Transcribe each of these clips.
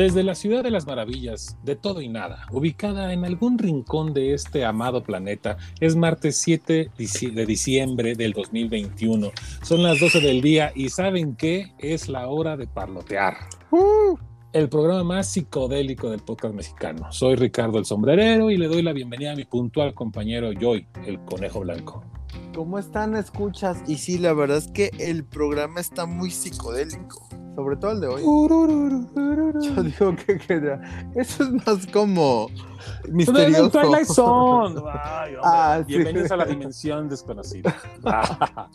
Desde la ciudad de las maravillas, de todo y nada, ubicada en algún rincón de este amado planeta, es martes 7 de diciembre del 2021. Son las 12 del día y ¿saben qué? Es la hora de parlotear. Uh. El programa más psicodélico del podcast mexicano. Soy Ricardo el Sombrerero y le doy la bienvenida a mi puntual compañero Joy, el Conejo Blanco. ¿Cómo están? Escuchas. Y sí, la verdad es que el programa está muy psicodélico. Sobre todo el de hoy. Yo digo que, que eso es más como misterioso. Twilight Zone. Ay, hombre, Ah, sí. Bienvenidos a la dimensión desconocida.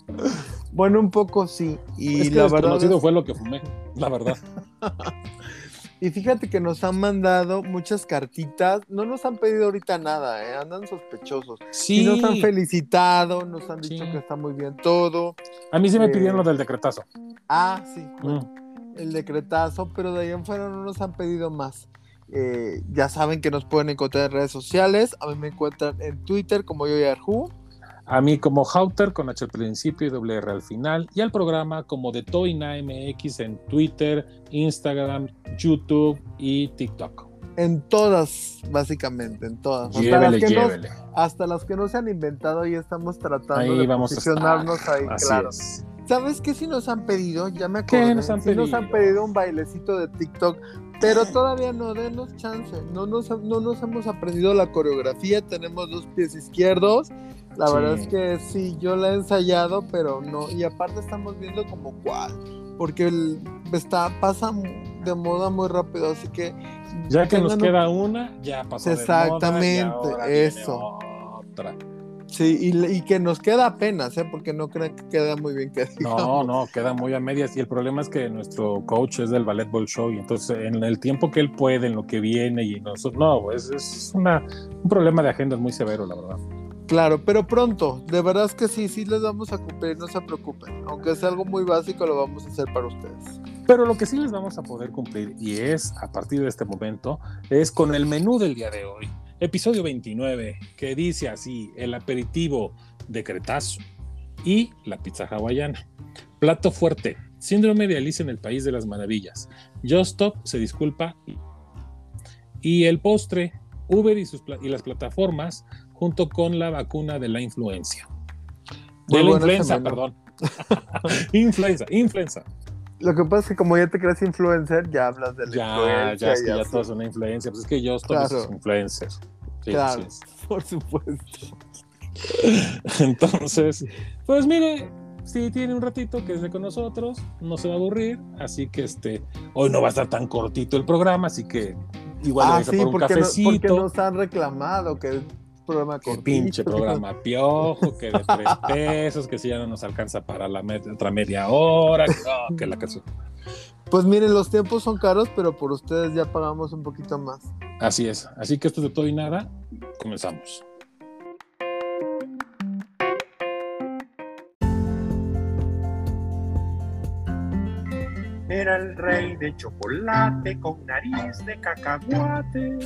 Bueno, un poco sí. Y es que la verdad. desconocido es- fue lo que fumé, la verdad. Y fíjate que nos han mandado muchas cartitas. No nos han pedido ahorita nada, ¿eh? andan sospechosos. Sí, Y nos han felicitado, nos han dicho Sí. que está muy bien todo. a mí sí me Eh, pidieron lo del decretazo. Ah, sí, bueno, Mm. El decretazo, pero de ahí en fuera no nos han pedido más. Eh, ya saben que nos pueden encontrar en redes sociales. A mí me encuentran en Twitter como yo y Arju. A mí como Hauter con H al principio y doble R al final. Y al programa como de Toina MX en Twitter, Instagram, YouTube y TikTok. En todas, básicamente, en todas. Hasta Llévele, las, que no, llévele. hasta las que no se han inventado y estamos tratando Ahí de vamos a posicionarnos estar. ahí, Así claro. es. ¿Sabes qué si nos han pedido? Ya me ¿Qué acordé. nos han Sí nos han pedido? pedido un bailecito de TikTok, pero todavía no, denos chance. No nos, no nos hemos aprendido la coreografía, tenemos dos pies izquierdos. La Sí. verdad es que sí, yo la he ensayado, pero no. Y aparte estamos viendo como cuál, porque el, está, pasa de moda muy rápido, así que... Ya que nos tengan un- queda una, ya pasó. de moda, y Exactamente, ahora viene eso. Otra. Sí, y, y que nos queda apenas, ¿eh? Porque no creo que queda muy bien que No, digamos. no, queda muy a medias. Y el problema es que nuestro coach es del Ballet Ball Show. Y entonces, en el tiempo que él puede, en lo que viene, y nosotros, no, es, es una, un problema de agenda muy severo, la verdad. Claro, pero pronto, de verdad es que sí, sí les vamos a cumplir, no se preocupen. Aunque sea algo muy básico, lo vamos a hacer para ustedes. Pero lo que sí les vamos a poder cumplir, y es a partir de este momento, es con el menú del día de hoy. Episodio 29, que dice así: el aperitivo de Cretazo y la pizza hawaiana. Plato fuerte: síndrome de Alice en el País de las Maravillas. Stop se disculpa. Y el postre: Uber y, sus, y las plataformas, junto con la vacuna de la influencia. Muy De la influenza, perdón. influenza, influenza. Lo que pasa es que como ya te crees influencer, ya hablas de la Ya, influencia ya es que ya así. todo es una influencia. Pues es que yo estoy Claro. influencer. Sí, Claro, así por supuesto. es. Entonces, pues mire, si tiene un ratito que esté con nosotros, no se va a aburrir. Así que este, hoy no va a estar tan cortito el programa, así que igual Ah, sí, por un porque, no- cafecito. porque nos han reclamado que programa que cortito. pinche programa piojo, que de tres pesos, que si ya no nos alcanza para la me- otra media hora, que, no, que la canción. Pues miren, los tiempos son caros, pero por ustedes ya pagamos un poquito más. Así es. Así que esto es de todo y nada. Comenzamos. Era el rey de chocolate con nariz de cacahuate.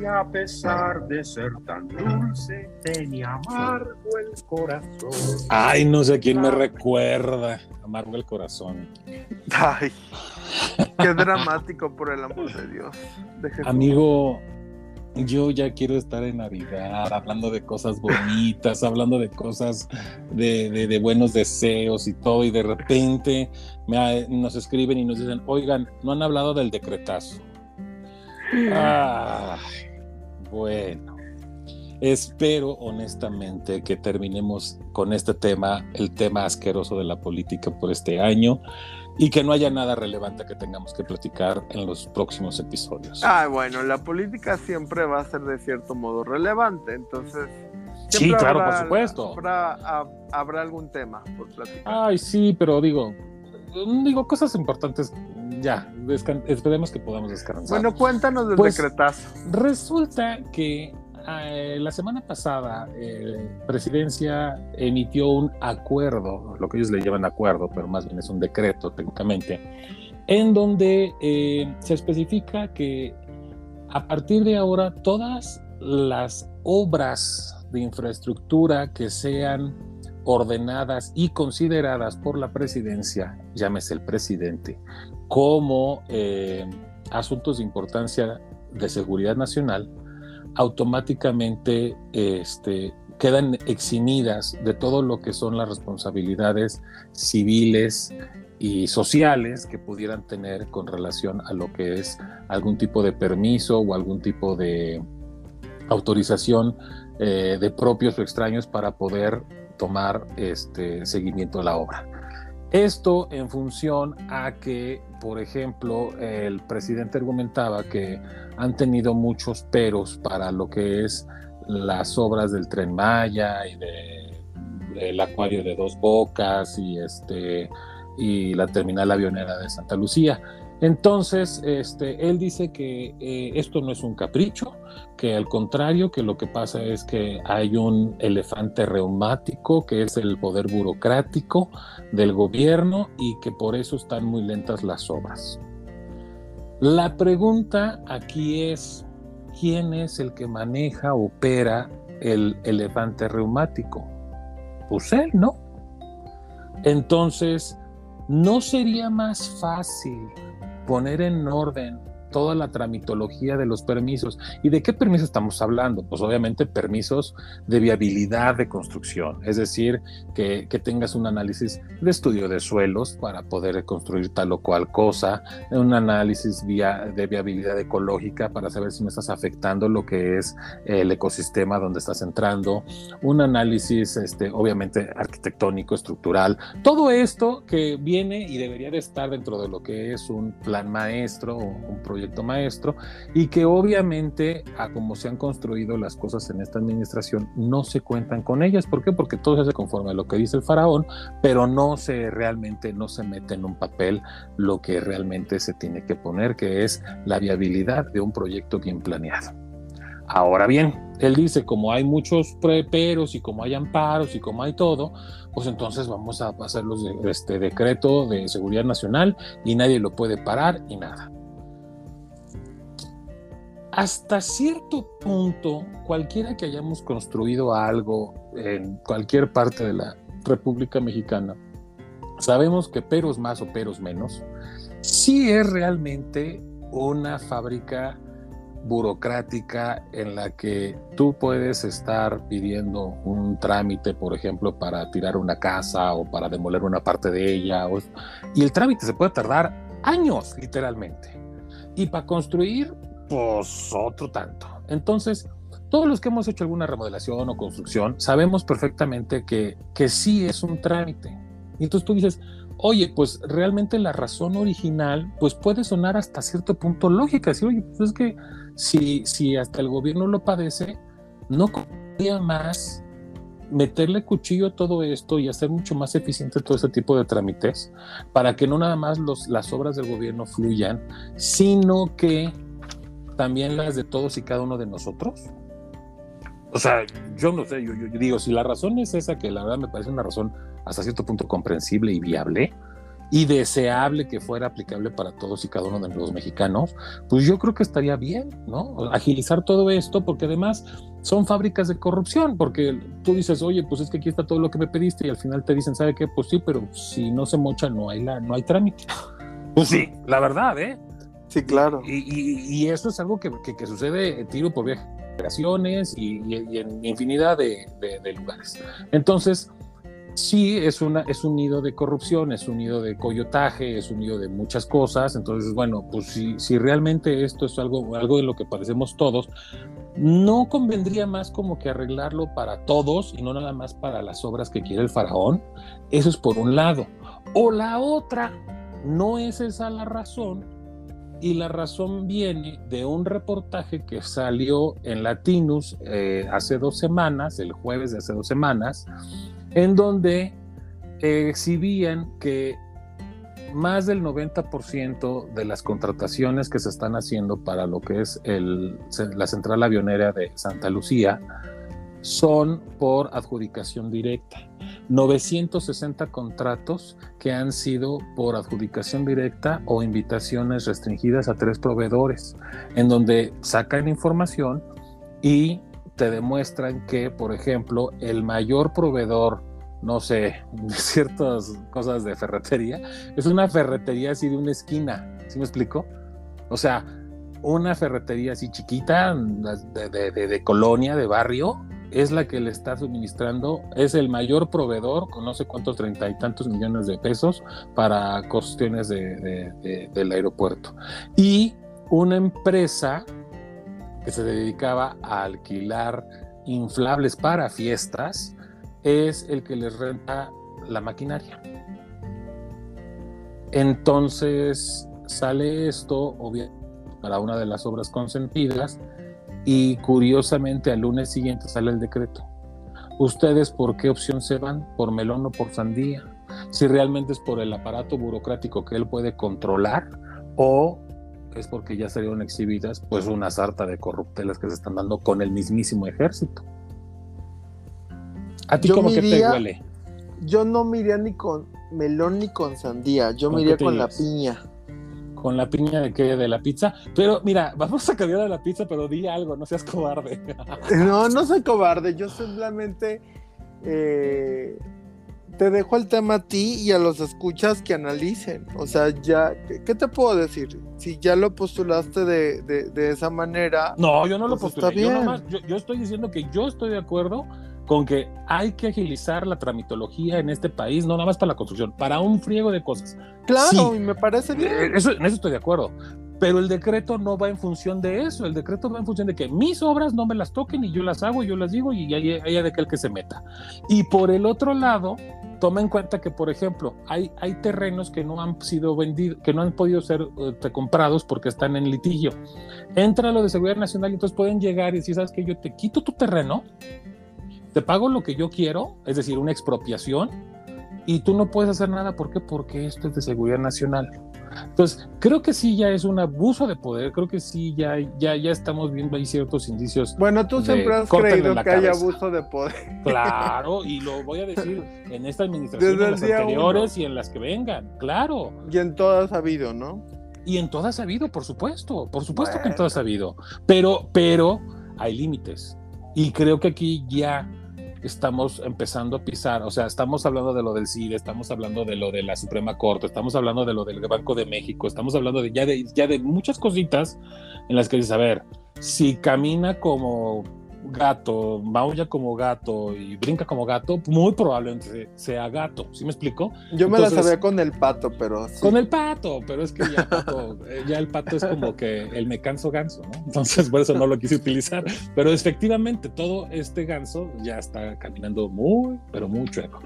Y a pesar de ser tan dulce, tenía amargo el corazón. Ay, no sé quién me recuerda. Amargo el corazón. Ay, qué dramático, por el amor de Dios. De. Amigo, yo ya quiero estar en Navidad, hablando de cosas bonitas, hablando de cosas de, de- de buenos deseos y todo, y de repente me- nos escriben y nos dicen, oigan, no han hablado del decretazo. Ay, bueno, espero honestamente que terminemos con este tema, el tema asqueroso de la política por este año, y que no haya nada relevante que tengamos que platicar en los próximos episodios. Ay, bueno, la política siempre va a ser de cierto modo relevante, entonces. Sí, claro, habrá- por supuesto. Habrá, ha- habrá algún tema por platicar. Ay, sí, pero digo, digo cosas importantes. Ya, esperemos que podamos descansar. bueno, cuéntanos del pues- decretazo. Resulta que eh, la semana pasada eh, Presidencia emitió un acuerdo, lo que ellos le llaman acuerdo, pero más bien es un decreto técnicamente, en donde eh, se especifica que a partir de ahora todas las obras de infraestructura que sean ordenadas y consideradas por la presidencia, llámese el presidente, como eh, asuntos de importancia de seguridad nacional automáticamente este, quedan eximidas de todo lo que son las responsabilidades civiles y sociales que pudieran tener con relación a lo que es algún tipo de permiso o algún tipo de autorización eh, de propios o extraños para poder tomar este seguimiento de la obra. Esto en función a que, por ejemplo, el presidente argumentaba que han tenido muchos peros para lo que es las obras del tren Maya y del acuario de dos bocas y este y la terminal avionera de Santa Lucía. Entonces, este, él dice que eh, esto no es un capricho, que al contrario, que lo que pasa es que hay un elefante reumático, que es el poder burocrático del gobierno y que por eso están muy lentas las obras. La pregunta aquí es, ¿quién es el que maneja, opera el elefante reumático? Pues él, ¿no? Entonces, ¿no sería más fácil poner en orden toda la tramitología de los permisos. ¿Y de qué permisos estamos hablando? Pues obviamente permisos de viabilidad de construcción, es decir, que, tengas un análisis de estudio de suelos para poder construir tal o cual cosa, un análisis vía, de viabilidad ecológica para saber si no estás afectando lo que es el ecosistema donde estás entrando, un análisis este, obviamente arquitectónico, estructural, todo esto que viene y debería de estar dentro de lo que es un plan maestro o un proyecto maestro y que obviamente a como se han construido las cosas en esta administración no se cuentan con ellas. ¿Por qué? Porque todo se hace conforme a lo que dice el faraón, pero no se realmente no se mete en un papel lo que realmente se tiene que poner, que es la viabilidad de un proyecto bien planeado. Ahora bien, él dice, como hay muchos preperos y como hay amparos y como hay todo, pues entonces vamos a hacer los de, este decreto de seguridad nacional y nadie lo puede parar y nada hasta cierto punto, cualquiera que hayamos construido algo en cualquier parte de la República Mexicana, sabemos que peros más o peros menos, sí es realmente una fábrica burocrática en la que tú puedes estar pidiendo un trámite, por ejemplo, para tirar una casa o para demoler una parte de ella, y el trámite se puede tardar años, literalmente. Y para construir, pues otro tanto. Entonces, todos los que hemos hecho alguna remodelación o construcción sabemos perfectamente que, que sí es un trámite. Y entonces tú dices, oye, pues realmente la razón original, pues puede sonar hasta cierto punto lógica. Decir, oye, pues es que si, si hasta el gobierno lo padece, no podría más meterle cuchillo a todo esto y hacer mucho más eficiente todo ese tipo de trámites para que no nada más los, las obras del gobierno fluyan, sino que también las de todos y cada uno de nosotros? O sea, yo no sé, yo, digo, si la razón es esa, que la verdad me parece una razón hasta cierto punto comprensible y viable y deseable que fuera aplicable para todos y cada uno de los mexicanos, pues yo creo que estaría bien, ¿no? Agilizar todo esto, porque además son fábricas de corrupción, porque tú dices, oye, pues es que aquí está todo lo que me pediste y al final te dicen, ¿sabe qué? Pues sí, pero si no se mocha no hay, la, no hay trámite. Pues sí, la verdad, ¿eh? Sí, claro. Y, eso es algo que, que, sucede tiro por viajes y, y, en infinidad de, lugares. Entonces, sí, es, una, es un nido de corrupción, es un nido de coyotaje, es un nido de muchas cosas. Entonces, bueno, pues si, si realmente esto es algo, algo de lo que parecemos todos, no convendría más como que arreglarlo para todos y no nada más para las obras que quiere el faraón. Eso es por un lado. O la otra, no es esa la razón, y la razón viene de un reportaje que salió en Latinus eh, hace dos semanas, el jueves de hace dos semanas, en donde exhibían que más del 90% de las contrataciones que se están haciendo para lo que es la central avionera de Santa Lucía son por adjudicación directa. 960 contratos que han sido por adjudicación directa o invitaciones restringidas a tres proveedores, en donde sacan información y te demuestran que, por ejemplo, el mayor proveedor no sé, de ciertas cosas de ferretería, es una ferretería así de una esquina, ¿sí me explico? O sea, una ferretería así chiquita, de, de, de, colonia, de barrio, es la que le está suministrando, es el mayor proveedor con no sé cuántos treinta y tantos millones de pesos para cuestiones del aeropuerto. Y una empresa que se dedicaba a alquilar inflables para fiestas es el que les renta la maquinaria. Entonces sale esto, obviamente, para una de las obras consentidas y curiosamente al lunes siguiente sale el decreto. ¿Ustedes por qué opción se van? ¿Por melón o por sandía? Si realmente es por el aparato burocrático que él puede controlar o es porque ya salieron exhibidas pues una sarta de corruptelas que se están dando con el mismísimo ejército. ¿A ti cómo que te huele? Yo no me iría ni con melón ni con sandía, yo me iría con la piña con la piña de que de la pizza. Pero mira, vamos a cambiar de la pizza, pero di algo, no seas cobarde. no, no soy cobarde, yo simplemente eh, te dejo el tema a ti y a los escuchas que analicen. O sea, ya, ¿qué, te puedo decir? Si ya lo postulaste de, de, esa manera. No, yo no lo pues postulé. Yo, yo estoy diciendo que yo estoy de acuerdo con que hay que agilizar la tramitología en este país, no nada más para la construcción, para un friego de cosas. Claro, y me parece bien. Eh, eso, en eso estoy de acuerdo. Pero el decreto no va en función de eso, el decreto va en función de que mis obras no me las toquen y yo las hago, yo las digo y haya de aquel que se meta. Y por el otro lado, toma en cuenta que, por ejemplo, hay, hay terrenos que no han sido vendidos, que no han podido ser eh, comprados porque están en litigio. Entra lo de seguridad nacional y entonces pueden llegar y decir, ¿sabes qué? Yo te quito tu terreno, te pago lo que yo quiero, es decir, una expropiación, y tú no puedes hacer nada. ¿Por qué? Porque esto es de seguridad nacional. Entonces, creo que sí ya es un abuso de poder, creo que sí ya, ya, ya estamos viendo ahí ciertos indicios. Bueno, tú siempre has creído que hay abuso de poder. Claro, y lo voy a decir en esta administración, en las anteriores y en las que vengan, claro. Y en todas ha habido, ¿no? Y en todas ha habido, por supuesto, por supuesto que en todas ha habido, pero, pero hay límites. Y creo que aquí ya estamos empezando a pisar, o sea, estamos hablando de lo del CIDE, estamos hablando de lo de la Suprema Corte, estamos hablando de lo del Banco de México, estamos hablando de ya de, ya de muchas cositas en las que dices, a ver, si camina como gato, maulla como gato y brinca como gato, muy probablemente sea gato. ¿Sí me explico? Yo me la sabía con el pato, pero. Con el pato, pero es que ya, eh, ya, el pato es como que el me canso ganso, ¿no? Entonces por eso no lo quise utilizar. Pero efectivamente, todo este ganso ya está caminando muy, pero muy chueco.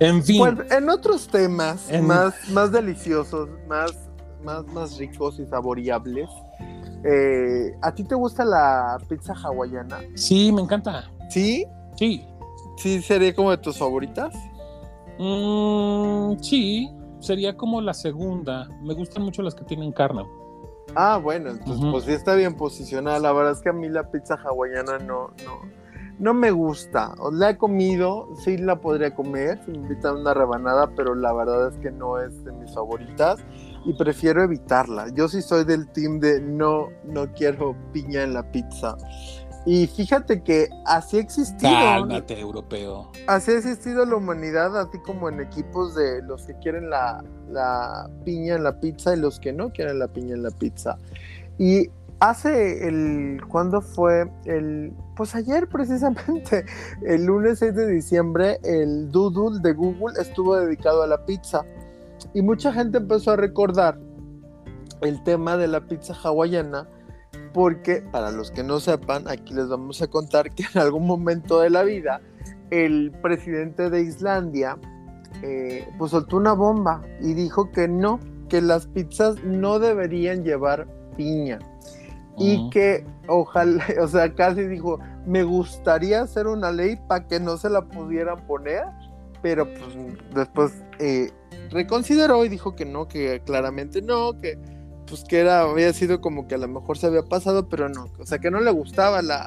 En fin. Pues, en otros temas más, más deliciosos, más, más, más ricos y saboreables. Eh, ¿A ti te gusta la pizza hawaiana? Sí, me encanta. ¿Sí? Sí. ¿Sí sería como de tus favoritas? Mm, sí, sería como la segunda. Me gustan mucho las que tienen carne. Ah, bueno, entonces pues sí está bien posicionada. La verdad es que a mí la pizza hawaiana no, no, no me gusta. La he comido, sí la podría comer, si me invitan una rebanada, pero la verdad es que no es de mis favoritas y prefiero evitarla. Yo sí soy del team de no, no quiero piña en la pizza. Y fíjate que así ha existido. Cálmate, europeo. Así ha existido la humanidad, así como en equipos de los que quieren la, la piña en la pizza y los que no quieren la piña en la pizza. Y hace el. ¿Cuándo fue? El. Pues ayer, precisamente, el lunes 6 de diciembre, el Doodle de Google estuvo dedicado a la pizza. Y mucha gente empezó a recordar el tema de la pizza hawaiana, porque para los que no sepan, aquí les vamos a contar que en algún momento de la vida, el presidente de Islandia eh, pues soltó una bomba y dijo que no, que las pizzas no deberían llevar piña. Y que ojalá, o sea, casi dijo, me gustaría hacer una ley para que no se la pudieran poner, pero pues después eh, reconsideró y dijo que no, que claramente no, que pues que era, había sido como que a lo mejor se había pasado, pero no, o sea que no le gustaba la,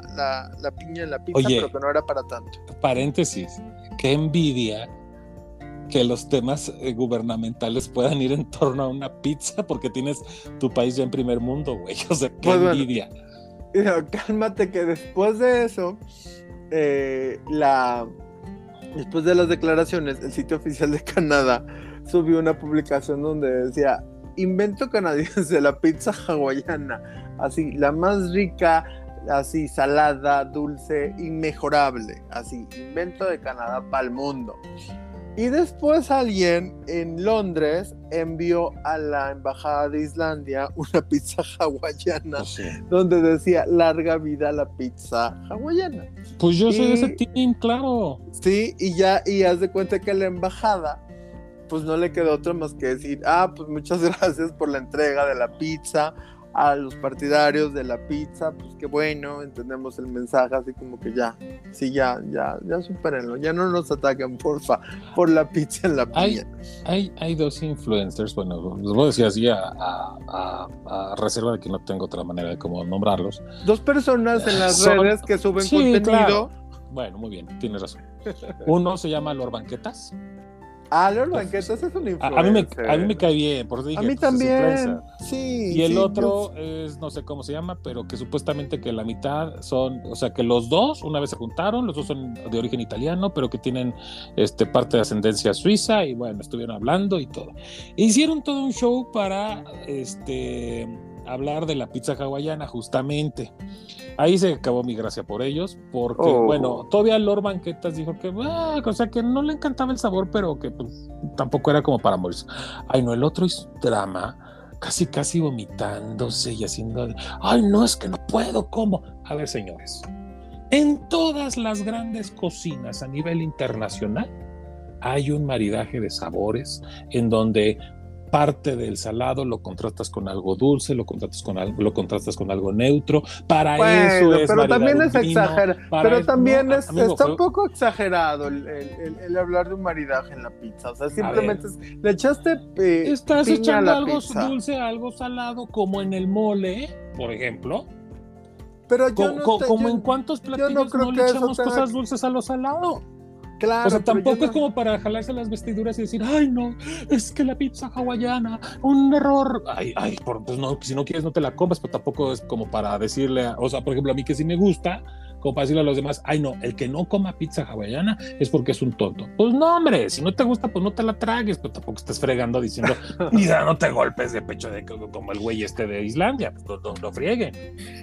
la, piña en la pizza, pero que no era para tanto. Paréntesis, qué envidia que los temas eh, gubernamentales puedan ir en torno a una pizza porque tienes tu país ya en primer mundo, güey. O sea, qué pues envidia. cálmate que después de eso, eh, la Después de las declaraciones, el sitio oficial de Canadá subió una publicación donde decía, invento canadiense, la pizza hawaiana, así, la más rica, así, salada, dulce, inmejorable, así, invento de Canadá para el mundo. Y después alguien en Londres envió a la embajada de Islandia una pizza hawaiana sí. donde decía larga vida a la pizza hawaiana. Pues yo soy de ese team, claro. Sí, y ya, y haz de cuenta que la embajada, pues no le quedó otra más que decir, ah, pues muchas gracias por la entrega de la pizza a los partidarios de la pizza, pues qué bueno, entendemos el mensaje, así como que ya, sí, ya, ya, ya supérenlo, ya no nos ataquen, porfa, por la pizza en la piña. Hay, hay dos influencers, bueno, les voy a decir así a, a- a- a reserva de que no tengo otra manera de cómo nombrarlos. Dos personas en las Son- redes que suben Sí, contenido. claro. Bueno, muy bien, tienes razón. Uno se llama Lord Banquetas. Ah, Lord Banquetas es un influencer. a mí me, a mí me cae bien, por eso dije, A mí pues, es también. Sí. Y el sí, otro yo- es, no sé cómo se llama, pero que supuestamente que la mitad son, o sea, que los dos una vez se juntaron, los dos son de origen italiano, pero que tienen este, parte de ascendencia suiza y bueno, estuvieron hablando y todo. E hicieron todo un show para este, hablar de la pizza hawaiana, justamente. Ahí se acabó mi gracia por ellos, porque Oh. bueno, todavía Lord Banquetas dijo que, ah, o sea, que no le encantaba el sabor, pero que pues, tampoco era como para morirse. Ay, no, el otro hizo drama casi casi vomitándose y haciendo, ay no, es que no puedo, ¿cómo? A ver, señores, en todas las grandes cocinas a nivel internacional hay un maridaje de sabores en donde parte del salado lo contrastas con algo dulce, lo contrastas con algo, lo contrastas con algo neutro, para eso es pero también es exagerado. Pero eso- también no, es, amigo, está un poco exagerado el, el- el- el hablar de un maridaje en la pizza. O sea, simplemente es- le echaste eh, Estás piña a echando la algo pizza. dulce, algo salado, como en el mole, por ejemplo. Pero yo Co- no te- como yo- en cuántos platillos no no, creo le echamos cosas que- dulces a lo salado. Claro, o sea, tampoco no- es como para jalarse las vestiduras y decir, ay, no, es que la pizza hawaiana, un error. Ay, ay, por- pues no, si no quieres no te la comas, pero tampoco es como para decirle, a- o sea, por ejemplo, a mí que sí me gusta, como para decirle a los demás, ay, no, el que no coma pizza hawaiana es porque es un tonto. Pues no, hombre, si no te gusta, pues no te la tragues, pero tampoco estés fregando diciendo, mira, no te golpes de pecho de como el güey este de Islandia, pues no, no, no frieguen.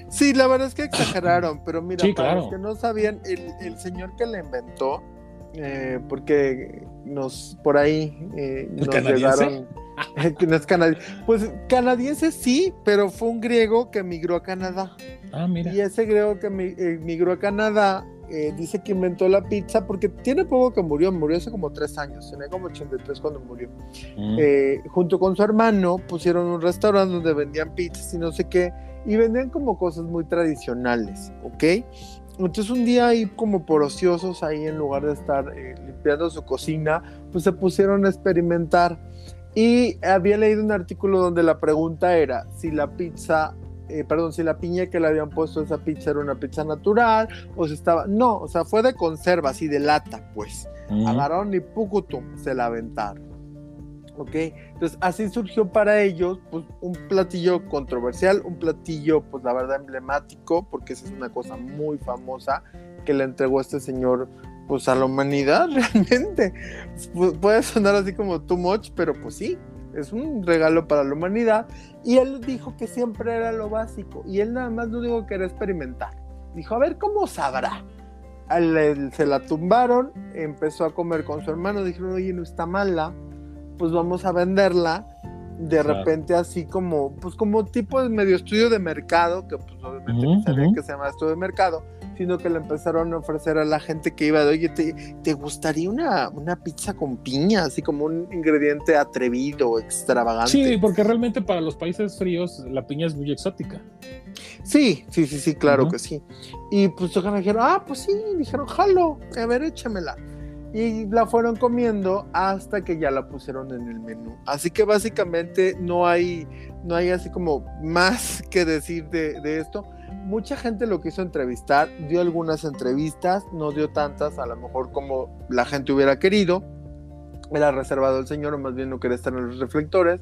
Sí, la verdad es que exageraron, pero mira, Sí, para claro. los que no sabían, el, el señor que la inventó, eh, porque nos por ahí eh, nos canadiense? llegaron. no es canadiense. Pues canadiense sí, pero fue un griego que emigró a Canadá. Ah, mira. Y ese griego que mi- emigró a Canadá eh, dice que inventó la pizza porque tiene poco que murió, murió hace como tres años, tenía como 83 cuando murió. Mm. Eh, junto con su hermano pusieron un restaurante donde vendían pizzas y no sé qué, y vendían como cosas muy tradicionales, ¿ok? Entonces un día ahí como por ociosos ahí en lugar de estar eh, limpiando su cocina, pues se pusieron a experimentar. Y había leído un artículo donde la pregunta era si la pizza, eh, perdón, si la piña que le habían puesto a esa pizza era una pizza natural o si estaba, no, o sea, fue de conserva, así de lata, pues Mm. agarraron y pucutum, se la aventaron. ¿Ok? Entonces así surgió para ellos pues, un platillo controversial, un platillo pues la verdad emblemático, porque esa es una cosa muy famosa que le entregó este señor pues a la humanidad realmente. Pu- puede sonar así como too much, pero pues sí, es un regalo para la humanidad. Y él dijo que siempre era lo básico y él nada más lo dijo que era experimentar. Dijo, a ver cómo sabrá. Se la tumbaron, empezó a comer con su hermano, dijeron, oye, no está mala, pues vamos a venderla. De Claro. repente así como, pues como tipo de medio estudio de mercado, que pues obviamente sabían ujú. que se llama estudio de mercado, sino que le empezaron a ofrecer a la gente que iba de, oye, ¿te, te gustaría una, una pizza con piña? Así como un ingrediente atrevido, extravagante. Sí, porque realmente para los países fríos la piña es muy exótica. Sí, sí, sí, sí, claro que sí. Y pues dijeron, ah, pues sí, dijeron, jalo, a ver, échamela. Y la fueron comiendo hasta que ya la pusieron en el menú. Así que básicamente no hay, no hay así como más que decir de, esto. Mucha gente lo quiso entrevistar, dio algunas entrevistas, no dio tantas, a lo mejor como la gente hubiera querido. Era reservado el señor, o más bien no quería estar en los reflectores,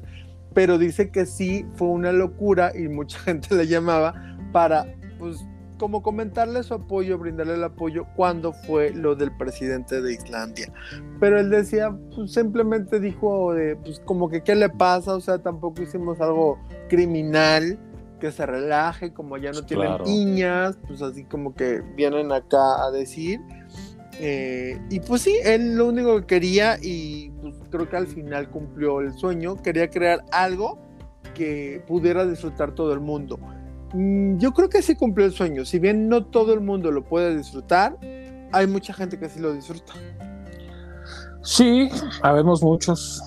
pero dice que sí fue una locura y mucha gente le llamaba para pues como comentarle su apoyo, brindarle el apoyo cuando fue lo del presidente de Islandia. Pero él decía, pues simplemente dijo de, pues como que qué le pasa, o sea, tampoco hicimos algo criminal, que se relaje, como ya no tienen niñas, pues así como que vienen acá a decir. Eh, y pues sí, él lo único que quería, y pues creo que al final cumplió el sueño, quería crear algo que pudiera disfrutar todo el mundo. Mm, yo creo que sí cumplió el sueño. Si bien no todo el mundo lo puede disfrutar, hay mucha gente que sí lo disfruta. Sí, habemos muchos.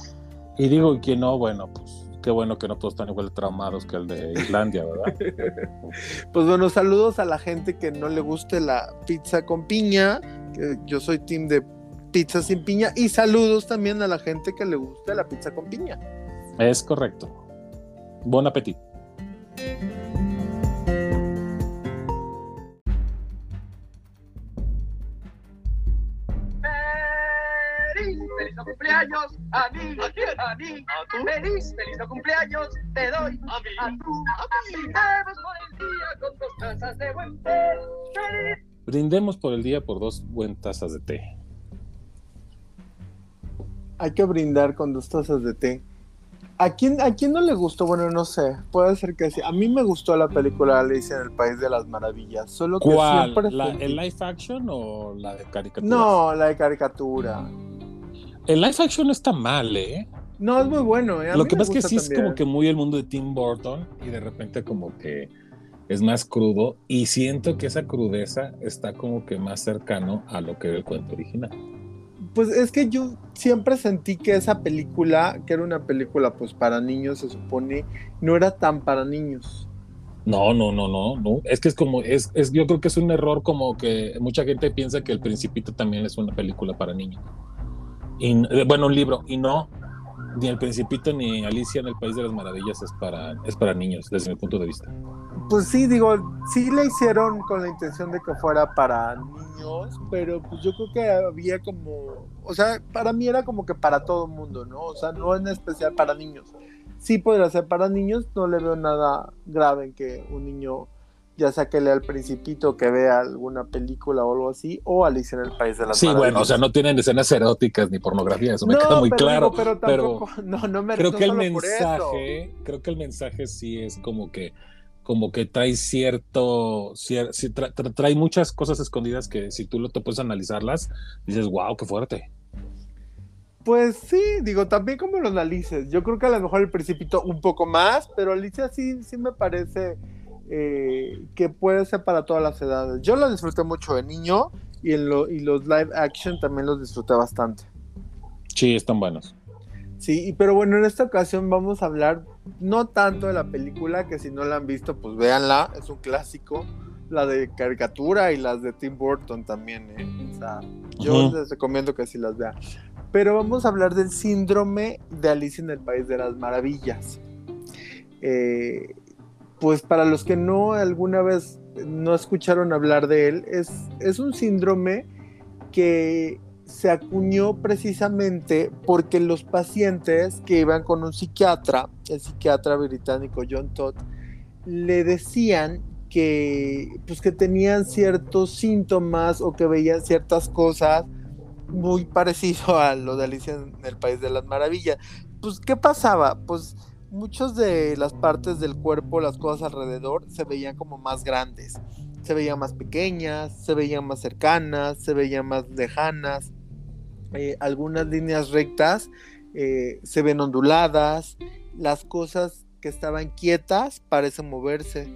Y digo que no, bueno, pues qué bueno que no todos están igual traumados que el de Islandia, ¿verdad? pues bueno, saludos a la gente que no le guste la pizza con piña, que yo soy team de pizza sin piña, y saludos también a la gente que le guste la pizza con piña. Es correcto. Buen apetito. Cumpleaños a mí, a mí, feliz, feliz cumpleaños te doy a mí, a tú, Brindemos por el día con dos tazas de buen té. Brindemos por el día por dos buenas tazas de té. Hay que brindar con dos tazas de té. ¿A quién, ¿A quién no le gustó? Bueno, no sé. Puede ser que sí. A mí me gustó la película Alicia en el País de las Maravillas. Solo que ¿Cuál? ¿El live action o la de caricatura? No, la de caricatura. El live action está mal, ¿eh? No, es muy bueno. ¿eh? Lo que pasa es que sí es como que muy el mundo de Tim Burton y de repente como que es más crudo y siento que esa crudeza está como que más cercano a lo que era el cuento original. Pues es que yo siempre sentí que esa película, que era una película pues para niños se supone, no era tan para niños. No, no, no, no, no. Es que es como, es, es, yo creo que es un error como que mucha gente piensa que El Principito también es una película para niños. Y, eh, bueno, un libro, y no, ni El Principito ni Alicia en el País de las Maravillas es para, es para niños, desde mi punto de vista. Pues sí, digo, sí le hicieron con la intención de que fuera para niños, pero pues yo creo que había como, o sea, para mí era como que para todo el mundo, ¿no? O sea, no en especial para niños. Sí podría ser para niños, no le veo nada grave en que un niño ya sea que lea el Principito, que vea alguna película o algo así, o Alicia en el País de las Sí, bueno, o sea, no tienen escenas eróticas ni pornografía, eso me queda muy claro. pero, tampoco, no, no me creo que el mensaje, creo que el mensaje sí es como que como que trae cierto, trae muchas cosas escondidas que si tú lo te puedes analizarlas, dices, wow, qué fuerte. Pues sí, digo, también como lo analices. Yo creo que a lo mejor el Principito un poco más, pero Alicia sí, sí me parece eh, que puede ser para todas las edades. Yo lo disfruté mucho de niño y, en y los live action también los disfruté bastante. Sí, están buenos. Sí, pero bueno, en esta ocasión vamos a hablar no tanto de la película, que si no la han visto, pues véanla, es un clásico. La de caricatura y las de Tim Burton también, ¿eh? O sea, yo les recomiendo que sí las vean. Pero vamos a hablar del síndrome de Alicia en el País de las Maravillas. Eh, pues para los que no alguna vez no escucharon hablar de él, es, es un síndrome que se acuñó precisamente porque los pacientes que iban con un psiquiatra, el psiquiatra británico John Todd, le decían que pues que tenían ciertos síntomas o que veían ciertas cosas muy parecido a lo de Alicia en el País de las Maravillas. Pues, ¿qué pasaba? Pues muchas de las partes del cuerpo, las cosas alrededor, se veían como más grandes. Se veían más pequeñas, se veían más cercanas, se veían más lejanas. Eh, algunas líneas rectas eh, se ven onduladas. Las cosas que estaban quietas parecen moverse.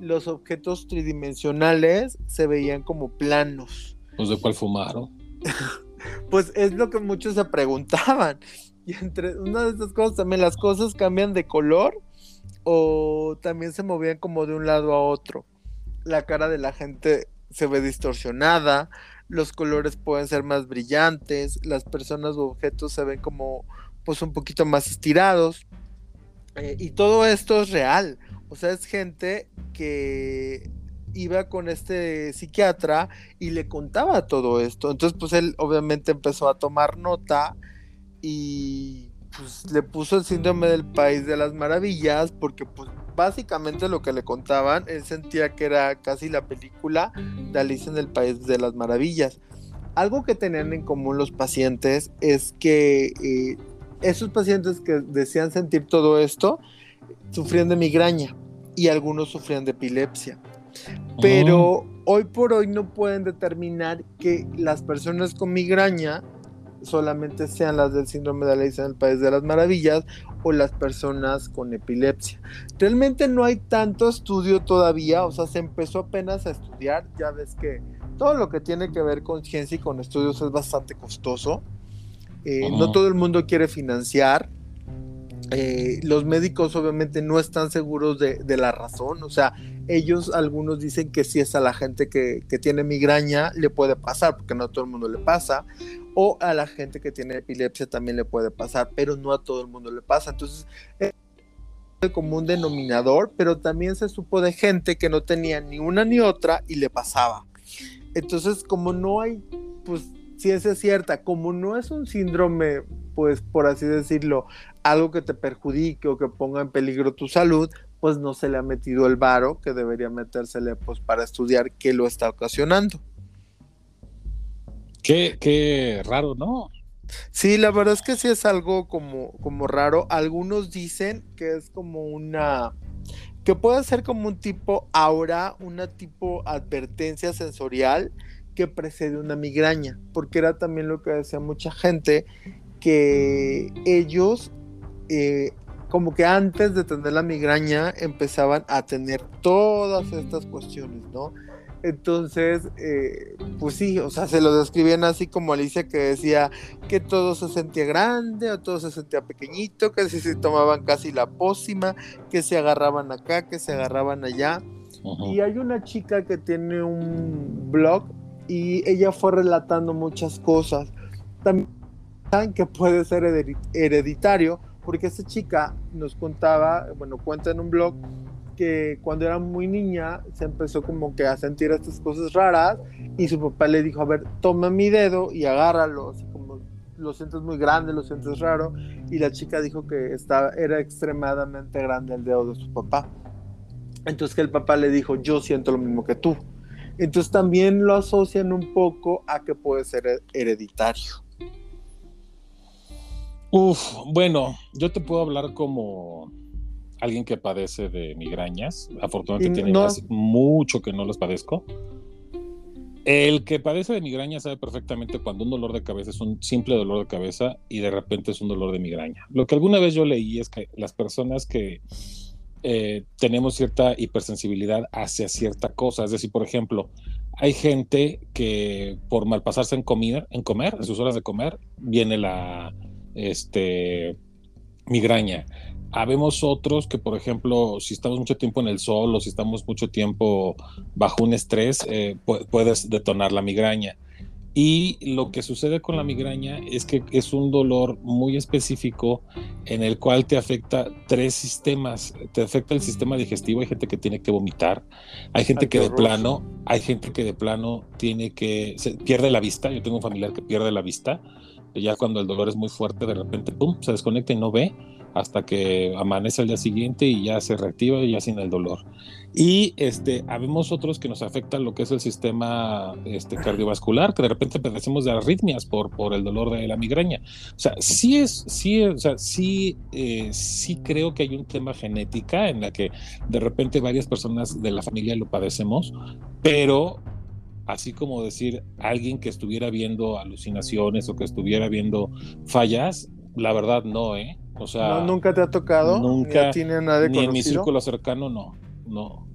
Los objetos tridimensionales se veían como planos. Pues de cuál fumaron. pues es lo que muchos se preguntaban. Y entre una de estas cosas también las cosas cambian de color o también se movían como de un lado a otro. La cara de la gente se ve distorsionada, los colores pueden ser más brillantes, las personas o objetos se ven como pues un poquito más estirados. Eh, y todo esto es real. O sea, es gente que iba con este psiquiatra y le contaba todo esto. Entonces, pues él obviamente empezó a tomar nota y pues le puso el síndrome del país de las maravillas porque pues básicamente lo que le contaban, él sentía que era casi la película de Alicia en el País de las Maravillas. Algo que tenían en común los pacientes es que eh, esos pacientes que decían sentir todo esto sufrían de migraña y algunos sufrían de epilepsia. Pero hoy por hoy no pueden determinar que las personas con migraña solamente sean las del síndrome de Alicia en el País de las Maravillas o las personas con epilepsia. Realmente no hay tanto estudio todavía, o sea, se empezó apenas a estudiar, ya ves que todo lo que tiene que ver con ciencia y con estudios es bastante costoso. Eh, no todo el mundo quiere financiar. Eh, los médicos obviamente no están seguros de, la razón, o sea, ellos algunos dicen que si es a la gente que, que, tiene migraña le puede pasar, porque no a todo el mundo le pasa, o a la gente que tiene epilepsia también le puede pasar, pero no a todo el mundo le pasa. Entonces, es el común denominador, pero también se supo de gente que no tenía ni una ni otra y le pasaba. Entonces, como no hay, pues, ciencia cierta, como no es un síndrome, pues, por así decirlo, algo que te perjudique o que ponga en peligro tu salud, pues no se le ha metido el varo que debería metérsele, pues, para estudiar qué lo está ocasionando. Qué, raro, ¿no? Sí, la verdad es que sí es algo como, como raro. Algunos dicen que es como una que puede ser como un tipo aura, una tipo advertencia sensorial que precede una migraña, porque era también lo que decía mucha gente, que ellos eh, como que antes de tener la migraña empezaban a tener todas estas cuestiones, ¿no? Entonces, eh, pues sí, o sea, se lo describían así como Alicia que decía que todo se sentía grande o todo se sentía pequeñito, que si se tomaban casi la pócima, que se agarraban acá, que se agarraban allá. Y hay una chica que tiene un blog y ella fue relatando muchas cosas. También que puede ser hereditario, porque esta chica nos contaba, bueno, cuenta en un blog que cuando era muy niña se empezó como que a sentir estas cosas raras y su papá le dijo, a ver, toma mi dedo y agárralo, así como lo sientes muy grande, lo sientes raro, y la chica dijo que estaba, era extremadamente grande el dedo de su papá. Entonces que el papá le dijo, yo siento lo mismo que tú. Entonces también lo asocian un poco a que puede ser hereditario. Uf, bueno, yo te puedo hablar como alguien que padece de migrañas. Afortunadamente tiene mucho que no los padezco. El que padece de migraña sabe perfectamente cuando un dolor de cabeza es un simple dolor de cabeza y de repente es un dolor de migraña. Lo que alguna vez yo leí es que las personas que eh, tenemos cierta hipersensibilidad hacia cierta cosa, es decir, por ejemplo, hay gente que por malpasarse en comer, en comer, en sus horas de comer, viene la este, migraña. Habemos otros que, por ejemplo, si estamos mucho tiempo en el sol o si estamos mucho tiempo bajo un estrés, eh, puedes detonar la migraña. Y lo que sucede con la migraña es que es un dolor muy específico en el cual te afecta tres sistemas. Te afecta el sistema digestivo, hay gente que tiene que vomitar, hay gente que de plano, hay gente que de plano tiene que, se pierde la vista. Yo tengo un familiar que pierde la vista. Ya cuando el dolor es muy fuerte, de repente, pum, se desconecta y no ve hasta que amanece al día siguiente y ya se reactiva y ya sin el dolor. Y este, habemos otros que nos afectan lo que es el sistema este, cardiovascular, que de repente padecemos de arritmias por, por el dolor de la migraña. O sea, sí es, sí, o sea, sí, eh, sí creo que hay un tema genética en la que de repente varias personas de la familia lo padecemos, pero así como decir alguien que estuviera viendo alucinaciones o que estuviera viendo fallas, la verdad no, ¿eh? O sea, nunca te ha tocado, nunca tiene nadie ni en mi círculo cercano, no, no.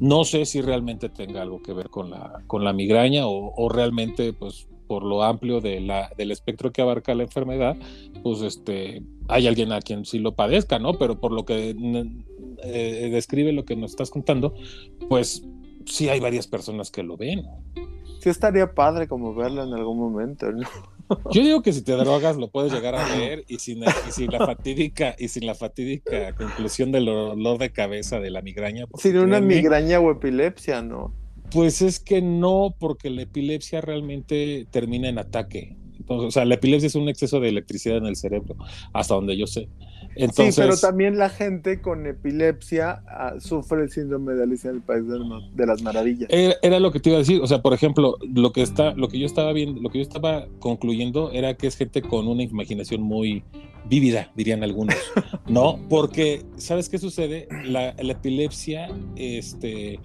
No sé si realmente tenga algo que ver con la, con la migraña o, realmente, pues, por lo amplio de la, del espectro que abarca la enfermedad, pues, este, hay alguien a quien sí lo padezca, ¿no? Pero por lo que eh, describe lo que nos estás contando, pues, sí hay varias personas que lo ven. Sí estaría padre como verlo en algún momento, ¿no? Yo digo que si te drogas lo puedes llegar a ver y sin, la fatídica y sin la fatídica conclusión del dolor de cabeza de la migraña. Sin una migraña o epilepsia, ¿no? Pues es que no, porque la epilepsia realmente termina en ataque. O sea, la epilepsia es un exceso de electricidad en el cerebro, hasta donde yo sé. Entonces, sí, pero también la gente con epilepsia ah, sufre el síndrome de Alicia en el País de, de las Maravillas. Era, era, lo que te iba a decir, o sea, por ejemplo, lo que está, lo que yo estaba viendo, lo que yo estaba concluyendo era que es gente con una imaginación muy vívida, dirían algunos, ¿no? Porque, ¿sabes qué sucede? La, la epilepsia, este,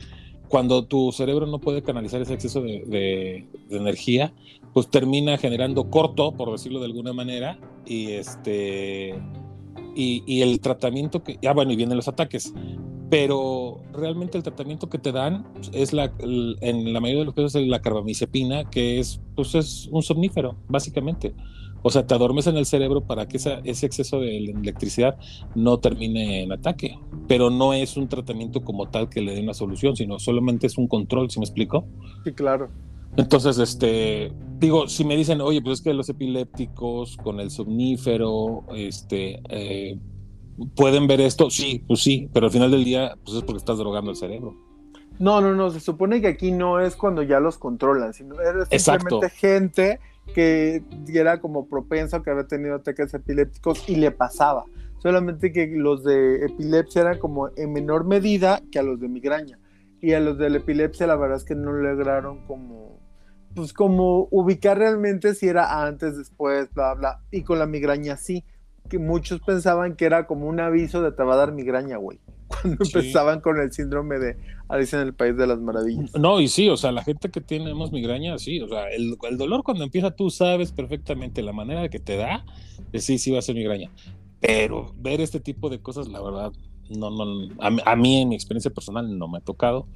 cuando tu cerebro no puede canalizar ese exceso de, de, de, energía, pues termina generando corto, por decirlo de alguna manera, y este y, el tratamiento que, ah, bueno, y vienen los ataques, pero realmente el tratamiento que te dan es la, en la mayoría de los casos es la carbamazepina, que es, pues es un somnífero, básicamente. O sea, te adormece en el cerebro para que ese exceso de electricidad no termine en ataque. Pero no es un tratamiento como tal que le dé una solución, sino solamente es un control, ¿sí me explico? Sí, claro. Entonces, este, digo, si me dicen, oye, pues es que los epilépticos con el somnífero, este, eh, pueden ver esto, sí, pues sí, pero al final del día, pues es porque estás drogando el cerebro. No, no, no, se supone que aquí no es cuando ya los controlan, sino es simplemente Exacto. gente que era como propenso, que había tenido ataques epilépticos y le pasaba. Solamente que los de epilepsia eran como en menor medida que a los de migraña. Y a los de la epilepsia la verdad es que no lograron como, pues como ubicar realmente si era antes, después, bla, bla. Y con la migraña sí, que muchos pensaban que era como un aviso de te va a dar migraña, güey cuando sí. empezaban con el síndrome de Alicia en el País de las Maravillas. No, y sí, o sea, la gente que tenemos migraña, sí, o sea, el, el dolor cuando empieza tú sabes perfectamente la manera que te da, que sí, sí va a ser migraña. Pero ver este tipo de cosas, la verdad, no, no, a, a mí en mi experiencia personal no me ha tocado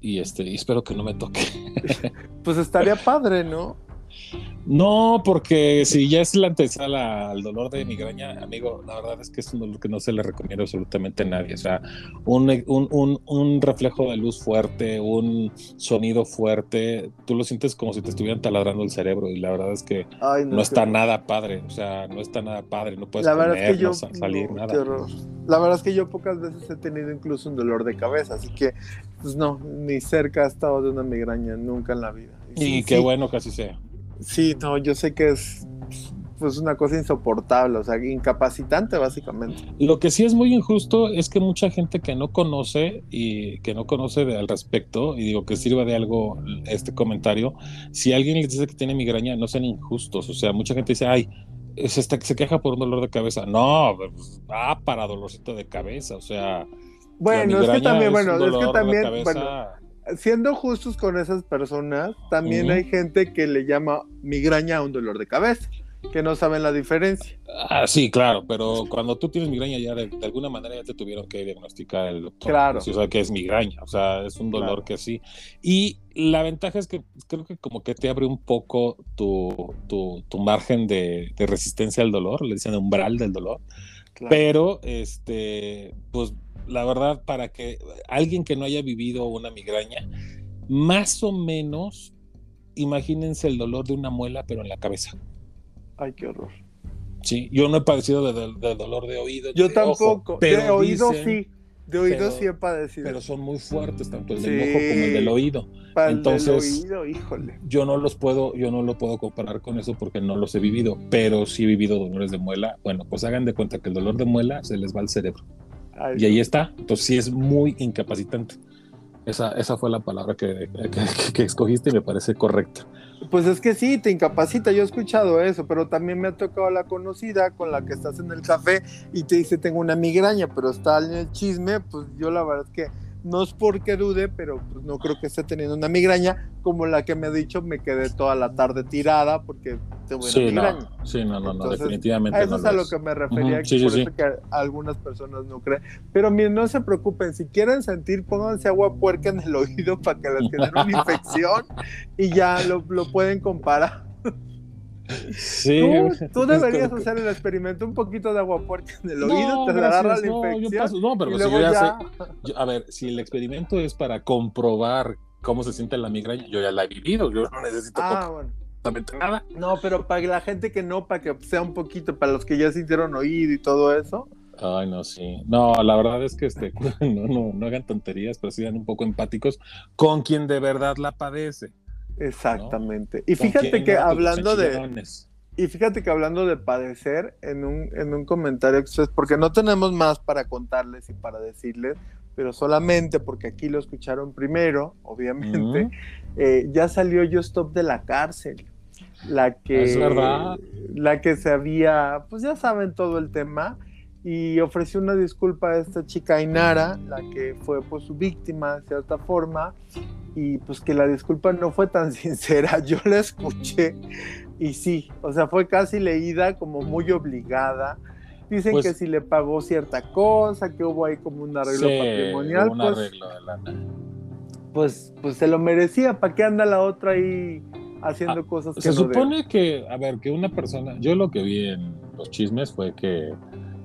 y este, y espero que no me toque. pues estaría padre, ¿no? No, porque si ya es la antesala al dolor de migraña, amigo, la verdad es que es un dolor que no se le recomienda absolutamente a nadie. O sea, un, un, un, un, reflejo de luz fuerte, un sonido fuerte, tú lo sientes como si te estuvieran taladrando el cerebro y la verdad es que Ay, no, no está nada padre. O sea, no está nada padre, no puedes la comer, verdad es que yo, no salir, no, nada. La verdad es que yo pocas veces he tenido incluso un dolor de cabeza, así que, pues no, ni cerca he estado de una migraña, nunca en la vida. Y, y qué sí. bueno que así sea. Sí, no, yo sé que es pues una cosa insoportable, o sea, incapacitante básicamente. Lo que sí es muy injusto es que mucha gente que no conoce y que no conoce de, al respecto, y digo que sirva de algo este comentario, si alguien les dice que tiene migraña, no sean injustos, o sea, mucha gente dice, ay, se, está, se queja por un dolor de cabeza, no, pues, ah, para dolorcito de cabeza, o sea... Bueno, es que también, bueno, es que también, bueno, siendo justos con esas personas, también uh -huh. hay gente que le llama migraña a un dolor de cabeza, que no saben la diferencia. Ah, sí, claro, pero cuando tú tienes migraña ya de, de alguna manera ya te tuvieron que diagnosticar el doctor. Claro. O sea, que es migraña, o sea, es un dolor claro. que sí. Y la ventaja es que creo que como que te abre un poco tu, tu, tu margen de, de, resistencia al dolor, le dicen umbral del dolor. Claro. Pero, este, pues la verdad, para que alguien que no haya vivido una migraña, más o menos, imagínense el dolor de una muela, pero en la cabeza. Ay, qué horror. Sí, yo no he padecido de, de, de dolor de oído. Yo tampoco. Ojo, pero de oído dicen, sí. De oído pero, sí he padecido. Pero son muy fuertes, tanto el del sí. ojo como el del oído. Para Entonces, el oído, híjole. Yo no los puedo, yo no lo puedo comparar con eso porque no los he vivido, pero sí he vivido dolores de muela. Bueno, pues hagan de cuenta que el dolor de muela se les va al cerebro. Ay, y ahí está. Entonces sí es muy incapacitante. Esa, esa fue la palabra que, que, que, escogiste y me parece correcta. Pues es que sí, te incapacita, yo he escuchado eso, pero también me ha tocado la conocida con la que estás en el café y te dice tengo una migraña, pero está en el chisme, pues yo la verdad es que no es porque dude, pero pues no creo que esté teniendo una migraña como la que me ha dicho, me quedé toda la tarde tirada porque tengo una sí, migraña. No, sí, no, no, Entonces, no definitivamente. A eso no es a lo que me refería, uh -huh. sí, por sí, eso que algunas personas no creen. Pero miren, no se preocupen, si quieren sentir, pónganse agua puerca en el oído para que les genere una infección y ya lo, lo pueden comparar. Sí. Tú, tú deberías hacer el experimento, un poquito de agua puerca en el oído, no, te gracias, agarra la no, infección. Paso, no, pero si yo ya, ya... Sé, yo, a ver, si el experimento es para comprobar cómo se siente la migraña, yo ya la he vivido, yo no necesito ah, bueno. nada. No, pero para la gente que no, para que sea un poquito, para los que ya sintieron oído y todo eso. Ay, no, sí. No, la verdad es que este, no, no, no hagan tonterías, pero sean un poco empáticos con quien de verdad la padece. Exactamente. ¿no? Y fíjate que hablando de. y fíjate que hablando de padecer, en un, en un comentario express, porque no tenemos más para contarles y para decirles, pero solamente porque aquí lo escucharon primero, obviamente, eh, ya salió Yo Stop de la cárcel. La que, Es verdad. la que se había, pues ya saben todo el tema, y ofreció una disculpa a esta chica Ainara, la que fue pues su víctima de cierta forma, y pues que la disculpa no fue tan sincera, yo la escuché y sí, o sea, fue casi leída como muy obligada. Dicen Pues- que si le pagó cierta cosa, que hubo ahí como un arreglo Sí, patrimonial, un pues, arreglo de lana. pues, pues se lo merecía. ¿Para qué anda la otra ahí haciendo cosas que Se no debe? supone que, a ver, que una persona, yo lo que vi en los chismes fue que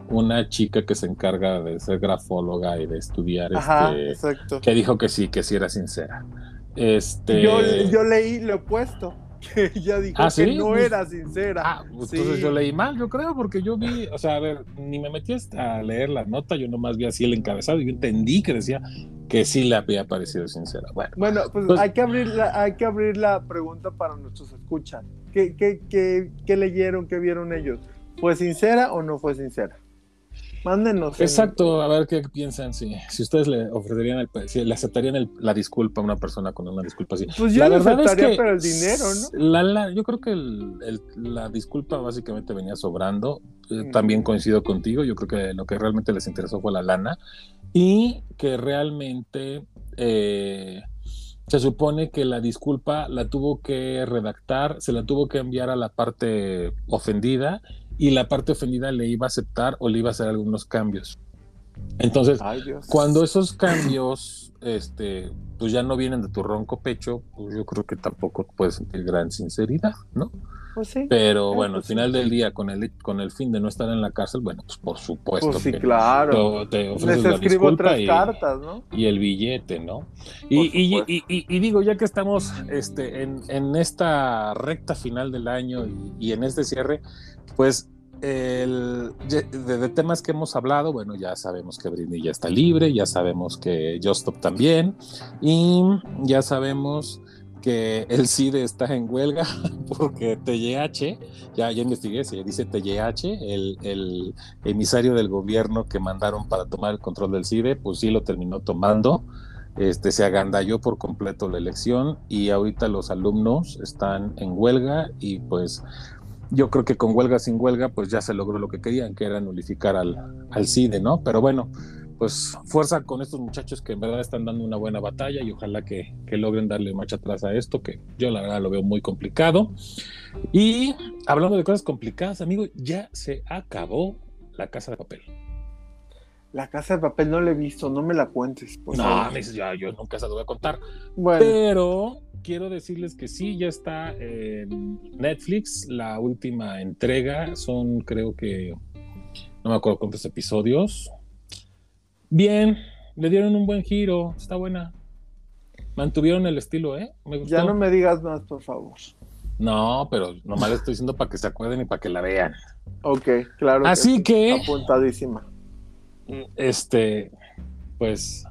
una chica que se encarga de ser grafóloga y de estudiar, Ajá, este, exacto. que dijo que sí, que sí era sincera. Este, Yo, yo leí lo opuesto, que ella dijo ¿Ah, que sí? no Pues- era sincera. Ah, pues Sí. entonces yo leí mal, yo creo, porque yo vi, o sea, a ver, ni me metí hasta a leer la nota, yo nomás vi así el encabezado y yo entendí que decía que sí le había parecido sincera. Bueno, Bueno, pues, Pues- hay, que abrir la, hay que abrir la pregunta para nuestros escuchas. ¿Qué, qué, qué, qué leyeron, qué vieron ellos? ¿Fue sincera o no fue sincera? Mándenos. en- exacto, a ver qué piensan, si, si ustedes le ofrecerían, el, si le aceptarían el- la disculpa a una persona con una disculpa así. Pues yo la le verdad es aceptaría, que pero el dinero, ¿no? la- la- yo creo que el- el- la disculpa básicamente venía sobrando. Eh, Mm. También coincido contigo. Yo creo que lo que realmente les interesó fue la lana y que realmente eh, se supone que la disculpa la tuvo que redactar, se la tuvo que enviar a la parte ofendida y la parte ofendida le iba a aceptar o le iba a hacer algunos cambios. Entonces, Ay, cuando esos cambios, este, pues ya no vienen de tu ronco pecho, pues yo creo que tampoco puedes sentir gran sinceridad, ¿no? Pues sí. Pero Eh, bueno, al pues final del día, con el, con el fin de no estar en la cárcel, bueno, pues por supuesto Pues sí, que claro. te, te Les escribo tres y, cartas, ¿no? y el billete, ¿no? Y, y- y- y- y digo, ya que estamos este, en, en esta recta final del año y, y en este cierre, pues el, de, temas que hemos hablado, bueno, ya sabemos que Britney está libre, ya sabemos que Justop también, y ya sabemos que el CIDE está en huelga porque TYH, ya, ya investigué, se dice TYH, el, el emisario del gobierno que mandaron para tomar el control del CIDE, pues sí lo terminó tomando. Este, se agandalló por completo la elección y ahorita los alumnos están en huelga y pues yo creo que con huelga sin huelga pues ya se logró lo que querían, que era nulificar al, al CIDE, ¿no? Pero bueno, pues fuerza con estos muchachos que en verdad están dando una buena batalla y ojalá que, que logren darle marcha atrás a esto, que yo la verdad lo veo muy complicado. Y hablando de cosas complicadas, amigo, ya se acabó la casa de papel. La casa de papel no la he visto, no me la cuentes. por No, me dices, ya, yo nunca se lo voy a contar. Bueno, Pero quiero decirles que sí, ya está en Netflix la última entrega. Son, creo que, no me acuerdo cuántos episodios. Bien, le dieron un buen giro, está buena. Mantuvieron el estilo, ¿eh? Me gustó. ya no me digas más, por favor. No, pero nomás le estoy diciendo para que se acuerden y para que la vean. Ok, claro. Así que, Apuntadísima. Este, pues,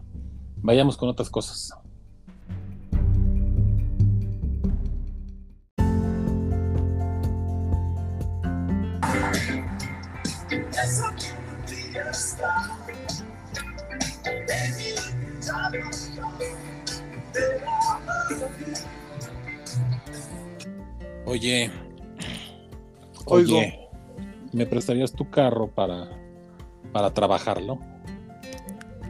vayamos con otras cosas. Oye, Oigo. oye, ¿me prestarías tu carro para, para trabajarlo?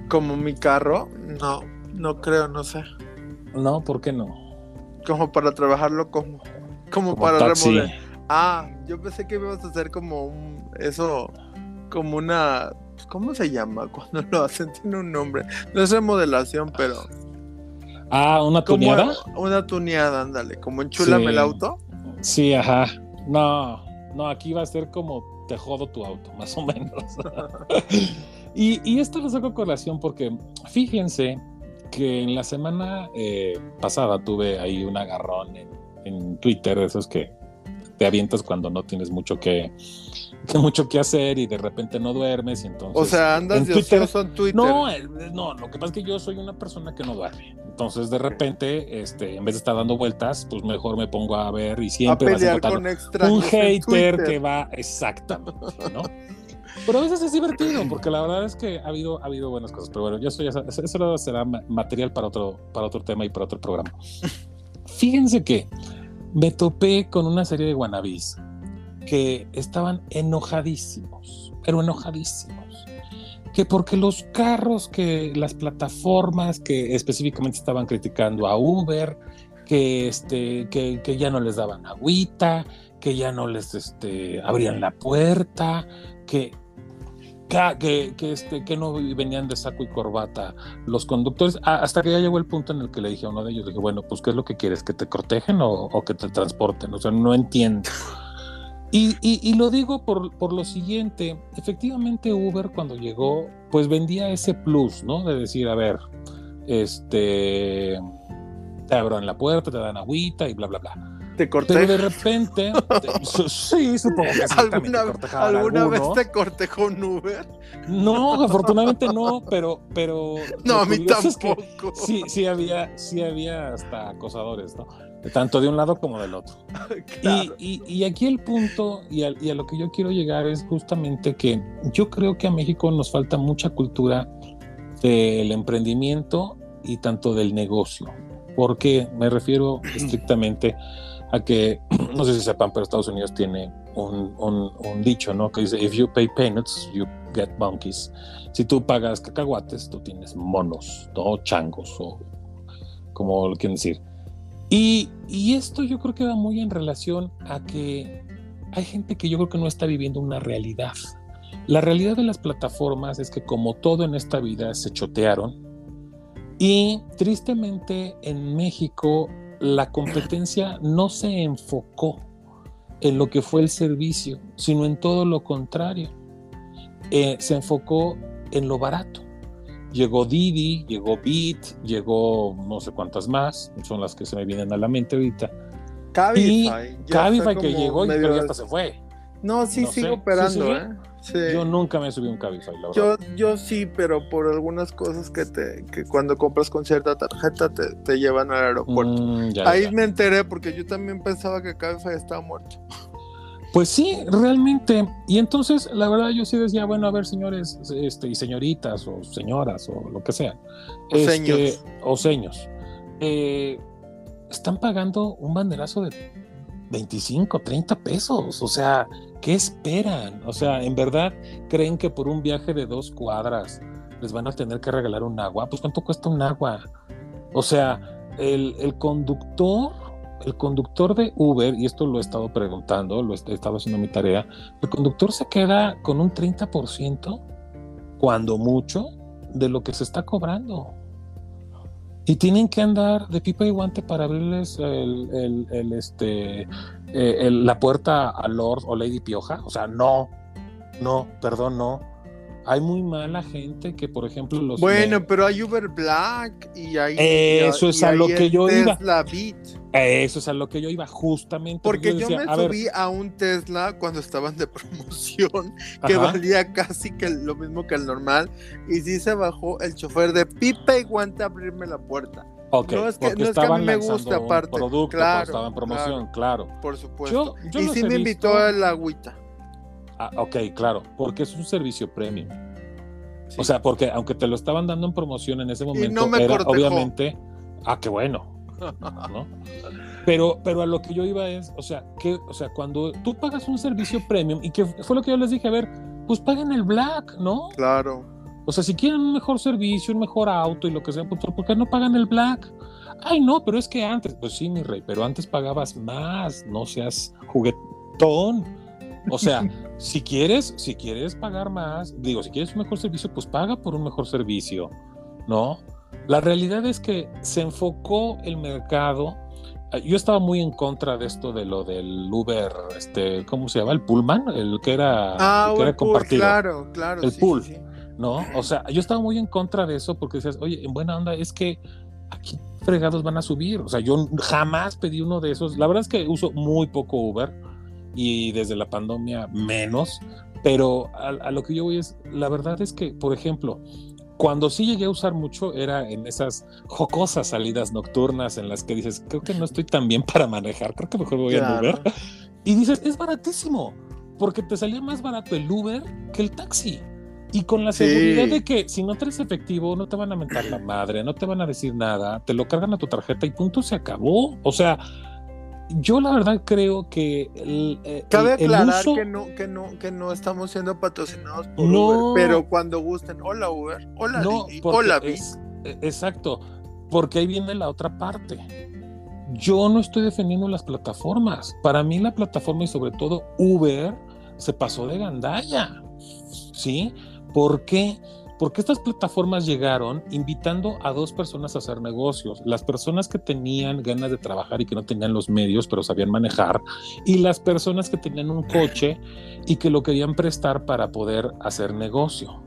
Como mi carro, no, no creo, no sé. No, ¿por qué no? Como para trabajarlo como, como, Como para remodelar. Ah, yo pensé que ibas a hacer como un, eso, como una, ¿cómo se llama? Cuando lo hacen tiene un nombre. No es remodelación, pero Ah, ¿una tuneada? una tuneada, ándale, como enchúlame Sí. el auto. Sí, ajá. No, no, aquí va a ser como te jodo tu auto, más o menos. y, y esto lo saco a colación porque fíjense que en la semana eh, pasada tuve ahí un agarrón en, en Twitter, de esos que te avientas cuando no tienes mucho que, que mucho que hacer y de repente no duermes y entonces O sea, andas en de Twitter- ocioso en Twitter. no, no, lo que pasa es que yo soy una persona que no duerme. Entonces, de repente, este, en vez de estar dando vueltas, pues mejor me pongo a ver y a siempre vas a encontrar un en hater Twitter. que va exactamente, ¿no? Pero a veces es divertido, porque la verdad es que ha habido, ha habido buenas cosas. Pero bueno, eso, será ma- material para otro, para otro tema y para otro programa. Fíjense que me topé con una serie de wannabis que estaban enojadísimos, pero enojadísimos. Que porque los carros, que las plataformas que específicamente estaban criticando a Uber, que, este, que, que ya no les daban agüita, que ya no les este, abrían la puerta, que, que, que, este, que no venían de saco y corbata los conductores, hasta que ya llegó el punto en el que le dije a uno de ellos, dije, bueno, pues ¿qué es lo que quieres? ¿Que te cortejen o, o que te transporten? O sea, no entiendo. Y, y, y lo digo por, por, lo siguiente, efectivamente Uber cuando llegó, pues vendía ese plus, ¿no? De decir, a ver, este, te abran la puerta, te dan agüita y bla, bla, bla. Te corté. Pero de repente, te- sí, supongo que sí, también te ¿Alguna, ¿alguna vez te cortejó un Uber? No, afortunadamente no, pero, pero No, a mí curioso es que tampoco. sí, sí había, sí había hasta acosadores, ¿no? Tanto de un lado como del otro. Claro. Y, y- y aquí el punto y a, y a lo que yo quiero llegar es justamente que yo creo que a México nos falta mucha cultura del emprendimiento y tanto del negocio. porque Me refiero estrictamente a que, no sé si sepan, pero Estados Unidos tiene un, un- un dicho, ¿no? Que dice, if you pay peanuts, you get monkeys. Si tú pagas cacahuates, tú tienes monos, ¿no? Changos o como lo quieren decir. Y, y esto yo creo que va muy en relación a que hay gente que yo creo que no está viviendo una realidad. La realidad de las plataformas es que como todo en esta vida se chotearon y tristemente en México la competencia no se enfocó en lo que fue el servicio, sino en todo lo contrario. Eh, se enfocó en lo barato. Llegó Didi, llegó Beat, llegó no sé cuántas más, son las que se me vienen a la mente ahorita. Cabify. ya Cabify está que llegó y creo que hasta se fue. No, sí no sé. operando. ¿eh? Sí. Yo nunca me subí un Cabify, la Yo, verdad. yo sí, pero por algunas cosas que te que cuando compras con cierta tarjeta te, te llevan al aeropuerto. Mm, ya, Ahí ya. me enteré porque yo también pensaba que Cabify estaba muerto. Pues sí, realmente. Y entonces, la verdad, yo sí decía, bueno, a ver, señores este, y señoritas, o señoras, o lo que sea. O seños. O seños. eh, están pagando un banderazo de 25, 30 pesos. O sea, ¿qué esperan? O sea, ¿en verdad creen que por un viaje de dos cuadras les van a tener que regalar un agua? Pues ¿cuánto cuesta un agua? O sea, el, conductor, el conductor de Uber, y esto lo he estado preguntando, lo he estado haciendo mi tarea, el conductor se queda con un 30%, cuando mucho, de lo que se está cobrando. Y tienen que andar de pipa y guante para abrirles el, este, eh, la puerta a Lord o Lady Pioja. O sea, no, no, perdón, no. Hay muy mala gente que, por ejemplo, los... Bueno, me- pero hay Uber Black y hay. Eso y es a lo que yo iba. Tesla Beat. Eso es a lo que yo iba, justamente. Porque yo decía, me a ver, subí a un Tesla cuando estaban de promoción que ajá. valía casi que lo mismo que el normal y sí se bajó el chofer de pipa y guante a abrirme la puerta. Ok, No, es que- no es que a mí me gusta, aparte. producto Claro, estaba en promoción, claro. Por supuesto. Yo- yo y sí me visto. invitó el agüita. Ah, ok, claro, porque es un servicio premium. Sí. O sea, porque aunque te lo estaban dando en promoción en ese momento, no me era cortejó. obviamente, ah, qué bueno, ¿no? Pero, pero a lo que yo iba es, o sea, que, o sea, cuando tú pagas un servicio premium, y que fue lo que yo les dije, a ver, pues paguen el black, ¿no? Claro. O sea, si quieren un mejor servicio, un mejor auto y lo que sea, pues ¿por qué no pagan el black? Ay, no, pero es que antes, pues sí, mi rey, pero antes pagabas más, no seas juguetón. O sea, si quieres, si quieres pagar más, digo, si quieres un mejor servicio, pues paga por un mejor servicio, ¿no? La realidad es que se enfocó el mercado. eh, Yo estaba muy en contra de esto de lo del Uber, este, ¿cómo se llama? El Pullman, el que era, Ah, el que era pool, compartido. claro, claro. El sí, pool. sí, sí. ¿no? O sea, yo estaba muy en contra de eso porque decías, oye, en buena onda, es que aquí fregados van a subir. O sea, yo jamás pedí uno de esos. La verdad es que uso muy poco Uber. Y desde la pandemia menos, pero a, a lo que yo voy es, la verdad es que, por ejemplo, cuando sí llegué a usar mucho era en esas jocosas salidas nocturnas en las que dices, creo que no estoy tan bien para manejar, creo que mejor voy a Claro. Uber. Y dices, es baratísimo, porque te salía más barato el Uber que el taxi. Y con la Sí. seguridad de que si no traes efectivo, no te van a mentar la madre, no te van a decir nada, te lo cargan a tu tarjeta y punto, se acabó. O sea, yo la verdad creo que el, eh, Cabe el aclarar uso- que no, que no, que no estamos siendo patrocinados por No. Uber, pero cuando gusten, hola Uber, hola No, Didi, hola es- e- exacto, porque ahí viene la otra parte. Yo no estoy defendiendo las plataformas. Para mí la plataforma y sobre todo Uber se pasó de gandalla. ¿Sí? ¿Por qué? Porque estas plataformas llegaron invitando a dos personas a hacer negocios. Las personas que tenían ganas de trabajar y que no tenían los medios, pero sabían manejar. Y las personas que tenían un coche y que lo querían prestar para poder hacer negocio.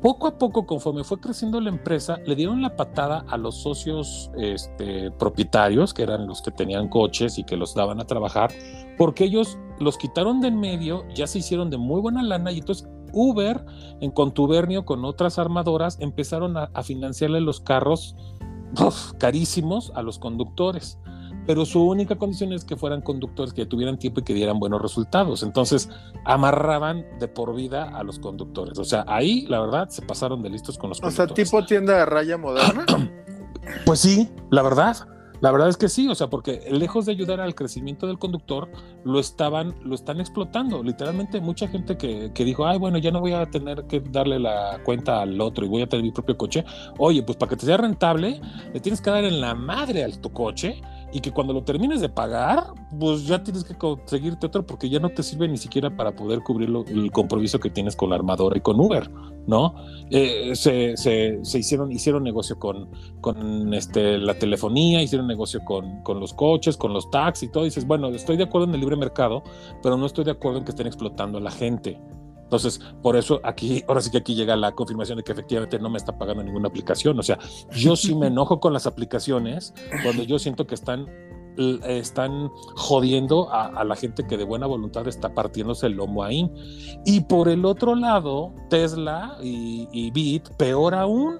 Poco a poco, conforme fue creciendo la empresa, le dieron la patada a los socios este, propietarios, que eran los que tenían coches y que los daban a trabajar, porque ellos los quitaron de en medio, ya se hicieron de muy buena lana y entonces Uber, en contubernio con otras armadoras, empezaron a, a financiarle los carros uf, carísimos a los conductores. Pero su única condición es que fueran conductores que tuvieran tiempo y que dieran buenos resultados. Entonces, amarraban de por vida a los conductores. O sea, ahí, la verdad, se pasaron de listos con los O sea, conductores. tipo tienda de raya moderna. Pues sí, la verdad. La verdad es que sí, o sea, porque lejos de ayudar al crecimiento del conductor, lo estaban, lo están explotando. Literalmente, mucha gente que, que dijo, ay, bueno, ya no voy a tener que darle la cuenta al otro y voy a tener mi propio coche. Oye, pues para que te sea rentable, le tienes que dar en la madre a tu coche y que cuando lo termines de pagar, pues ya tienes que conseguirte otro porque ya no te sirve ni siquiera para poder cubrir el compromiso que tienes con la armadora y con Uber, ¿no? Eh, se, se- se hicieron, hicieron negocio con, con este, la telefonía, hicieron negocio con, con los coches, con los taxis y todo. Dices, bueno, estoy de acuerdo en el libre mercado, pero no estoy de acuerdo en que estén explotando a la gente. Entonces, por eso aquí, ahora sí que aquí llega la confirmación de que efectivamente no me está pagando ninguna aplicación. O sea, yo sí me enojo con las aplicaciones cuando yo siento que están, están jodiendo a, a la gente que de buena voluntad está partiéndose el lomo ahí. Y por el otro lado, Tesla y, y Bit, peor aún,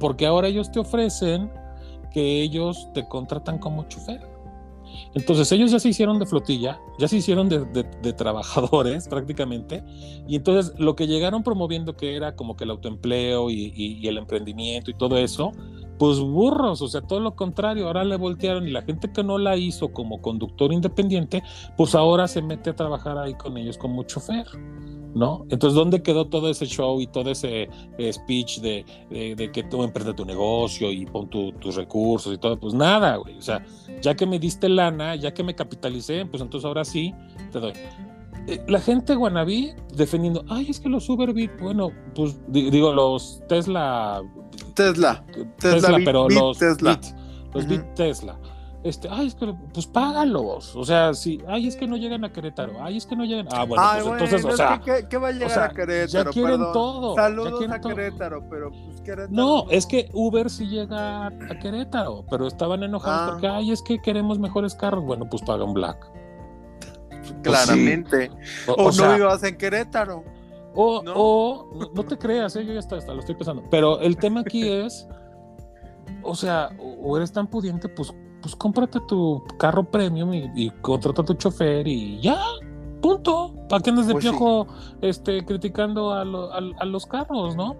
porque ahora ellos te ofrecen que ellos te contratan como chofer. Entonces ellos ya se hicieron de flotilla, ya se hicieron de, de- de trabajadores prácticamente, y entonces lo que llegaron promoviendo que era como que el autoempleo y, y- y el emprendimiento y todo eso, pues burros, o sea, todo lo contrario, ahora le voltearon y la gente que no la hizo como conductor independiente, pues ahora se mete a trabajar ahí con ellos como chofer. ¿No? Entonces, ¿dónde quedó todo ese show y todo ese eh, speech de, de- de que tú emprende tu negocio y pon tu- tus recursos y todo? Pues nada, güey. O sea, ya que me diste lana, ya que me capitalicé, pues entonces ahora sí te doy. Eh, La gente guanabí defendiendo, ay, es que los Uberbit, bueno, pues di- digo, los Tesla, Tesla. Tesla, Bit- pero Bit los Tesla. Bit, los Ujú. Bit Tesla. Este, ay, es que, pues págalos. O sea, sí, ay, es que no llegan a Querétaro. Ay, es que no llegan. Ah, bueno, Ay, pues bueno, entonces, o sea, ¿qué, qué va a llegar sea, a Querétaro? ya quieren Perdón. todo, ya Saludos quieren a todo. Querétaro, pero pues Querétaro. No, es que Uber sí llega a Querétaro, pero estaban enojados Ah. porque, ay, es que queremos mejores carros. Bueno, pues paga un Black. claramente. O, O, o no sea, vivas en Querétaro. o, ¿no? o- no, no te creas, ¿eh? yo ya está, hasta lo estoy pensando. Pero el tema aquí es, o sea, o o eres tan pudiente, pues, pues cómprate tu carro premium y, y contrata a tu chofer y ya, punto. ¿Para qué andas de Pues sí. piojo este, criticando a, lo- a- a los carros, no?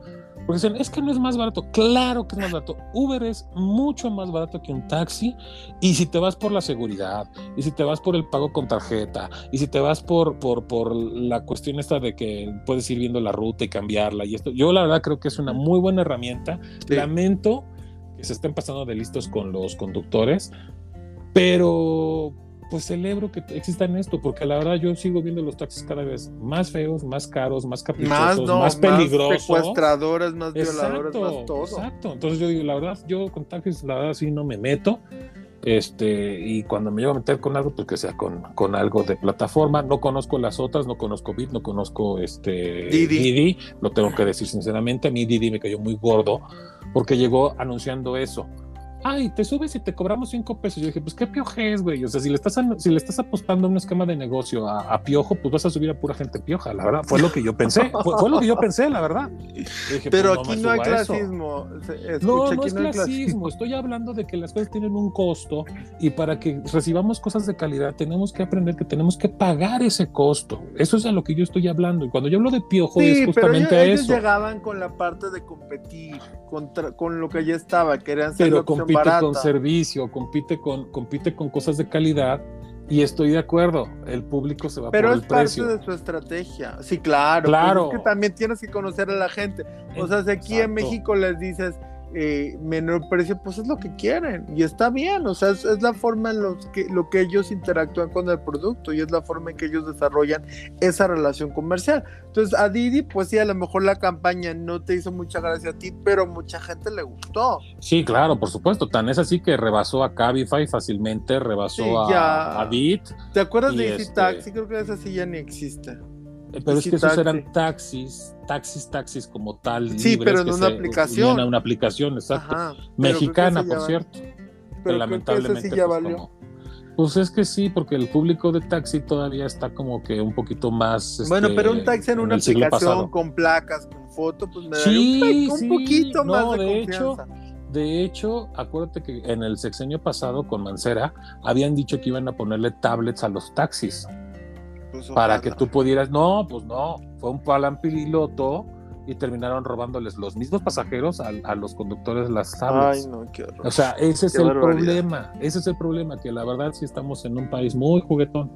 Porque dicen, es que no es más barato. Claro que es más barato. Uber es mucho más barato que un taxi. Y si te vas por la seguridad, y si te vas por el pago con tarjeta, y si te vas por, por, por la cuestión esta de que puedes ir viendo la ruta y cambiarla, y esto, yo la verdad creo que es una muy buena herramienta. Sí. Lamento que se estén pasando de listos con los conductores, pero pues celebro que existan esto, porque la verdad yo sigo viendo los taxis cada vez más feos, más caros, más Más, caprichosos, no, más peligrosos. secuestradores, más violadores, Exacto, más todo. exacto. Entonces yo digo, la verdad, yo con taxis, la verdad sí no me meto. Este, y cuando me llevo a meter con algo, pues que sea con, con algo de plataforma. No conozco las otras, no conozco Bit, no conozco este Didi. lo tengo que decir sinceramente. A mí Didi me cayó muy gordo porque llegó anunciando eso. Ay, te subes y te cobramos cinco pesos. Yo dije, pues qué piojes, güey. O sea, si le estás, si le estás apostando a un esquema de negocio a, a piojo, pues vas a subir a pura gente pioja, la verdad. Fue lo que yo pensé, fue, fue lo que yo pensé, la verdad. Dije, Pero pues, aquí no hay clasismo. No, no aquí es clasismo. Estoy hablando de que las cosas tienen un costo y para que recibamos cosas de calidad tenemos que aprender que tenemos que pagar ese costo. Eso es a lo que yo estoy hablando. Y cuando yo hablo de piojo es Sí, pero justamente ellos, a ellos eso. llegaban con la parte de competir contra, con lo que ya estaba, ser la Pero compite barata. con servicio, compite con, compite con cosas de calidad y estoy de acuerdo. El público se va Pero por es el parte precio. de su estrategia. Sí, claro. Claro. pues es que también tienes que conocer a la gente. O sea, si aquí en. México les dices eh, menor precio, pues es lo que quieren. Y está bien. O sea, es, es la forma en los que, lo que ellos interactúan con el producto y es la forma en que ellos desarrollan esa relación comercial. Entonces, a Didi, pues sí, a lo mejor la campaña no te hizo mucha gracia a ti, pero mucha gente le gustó. Sí, claro, por supuesto. Tan es así que rebasó a Cabify fácilmente, rebasó Sí, a, a Bit. ¿Te acuerdas de Easy este- Taxi? Creo que esa sí ya ni existe. Eh, Pero es que esos eran taxis, taxis, taxis como tal. Sí, libres pero en que una se aplicación. a una aplicación, exacto. Ajá. Mexicana, ya por cierto. Pero que lamentablemente. sí ya pues, valió. como- pues es que sí, porque el público de taxi todavía está como que un poquito más. Bueno, este, pero un taxi en una aplicación con placas, con foto, pues me Sí, daría un, sí, un poquito no, más de, de hecho. De hecho, acuérdate que en el sexenio pasado con Mancera habían dicho que iban a ponerle tablets a los taxis Para que tú pudieras. No, pues no, fue un plan piloto y terminaron robándoles los mismos pasajeros a, a los conductores las tablets. Ay, no, qué horror. O sea, ese es Qué el barbaridad. problema. Ese es el problema, que la verdad sí estamos en un país muy juguetón.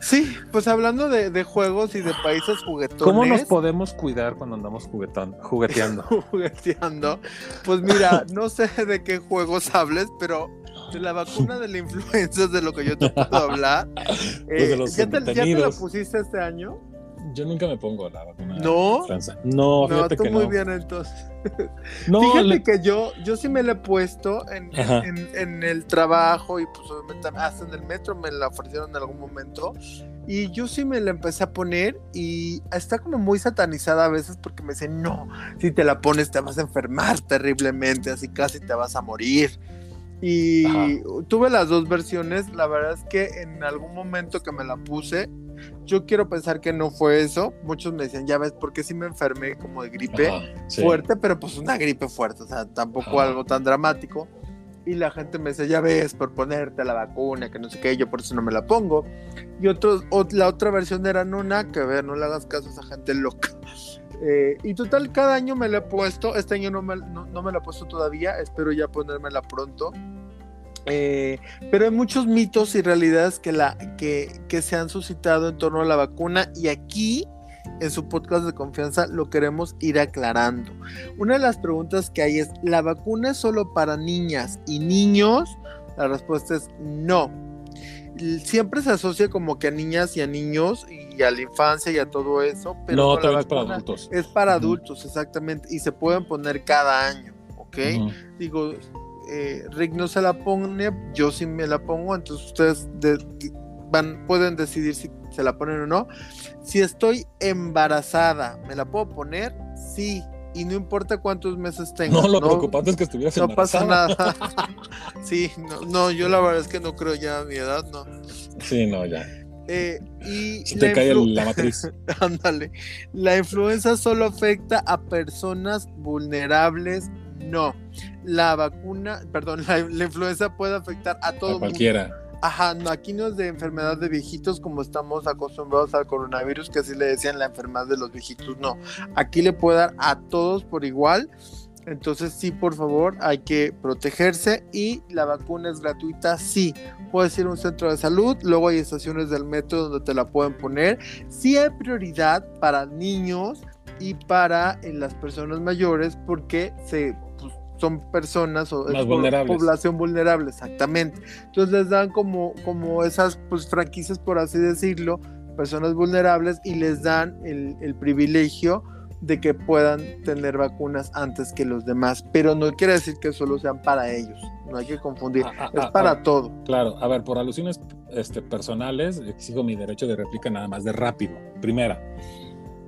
Sí, pues hablando de, de juegos y de países juguetones. ¿Cómo nos podemos cuidar cuando andamos juguetón, jugueteando? jugueteando. Pues mira, no sé de qué juegos hables, pero de la vacuna de la influenza es de lo que yo te puedo hablar. Pues de Eh, los ¿ya, te, ¿Ya te la pusiste este año? Yo nunca me pongo la vacuna. ¿No? de influenza. No, No, fíjate tú que muy no. bien entonces. No, Fíjate le- que yo, yo sí me la he puesto en, en, en el trabajo y pues obviamente hasta en el metro me la ofrecieron en algún momento y yo sí me la empecé a poner y está como muy satanizada a veces porque me dicen, no, si te la pones te vas a enfermar terriblemente, así casi te vas a morir. Y Ajá. tuve las dos versiones, la verdad es que en algún momento que me la puse, yo quiero pensar que no fue eso, muchos me decían, ya ves, porque sí me enfermé como de gripe Ajá, sí. fuerte, pero pues una gripe fuerte, o sea, tampoco Ajá. algo tan dramático. Y la gente me dice, ya ves, por ponerte la vacuna, que no sé qué, yo por eso no me la pongo. Y otros, ot- la otra versión era, no, nada que ver, no le hagas caso a esa gente loca. Eh, y total, cada año me la he puesto, este año no me, no, no me la he puesto todavía, espero ya ponérmela pronto. Eh, pero hay muchos mitos y realidades que, la, que, que se han suscitado en torno a la vacuna y aquí en su podcast de confianza lo queremos ir aclarando. Una de las preguntas que hay es, ¿la vacuna es solo para niñas y niños? La respuesta es no. Siempre se asocia como que a niñas y a niños y a la infancia y a todo eso, pero no, todavía es para adultos. es para adultos, exactamente, y se pueden poner cada año, ¿ok? Digo, eh, Rick no se la pone, yo sí me la pongo, entonces ustedes de- de- van, pueden decidir si se la ponen o no. Si estoy embarazada, ¿me la puedo poner? Sí, y no importa cuántos meses tenga. No, lo preocupante es que estuvieras no pasa nada. sí, no, no, yo la verdad es que no creo ya a mi edad, no. Sí, no, ya. Eh, y Se te la cae la matriz. Ándale. La influenza solo afecta a personas vulnerables. No. La vacuna, perdón, la, la influenza puede afectar a todo A mundo. Ajá, no, aquí no es de enfermedad de viejitos como estamos acostumbrados al coronavirus, que así le decían la enfermedad de los viejitos. No. Aquí le puede dar a todos por igual. Entonces, sí, por favor, hay que protegerse y la vacuna es gratuita, sí. Puedes ir a un centro de salud, luego hay estaciones del metro donde te la pueden poner. Sí hay prioridad para niños y para eh, las personas mayores porque se, son personas o Más es vulnerables. población vulnerable, exactamente. Entonces les dan como, como esas pues, franquicias, por así decirlo, personas vulnerables y les dan el, el privilegio de que puedan tener vacunas antes que los demás, pero no quiere decir que solo sean para ellos, no hay que confundir, Ah, ah, es ah, para ah. todo. Claro, a ver, por alusiones este, personales, exijo mi derecho de réplica nada más de rápido. Primera,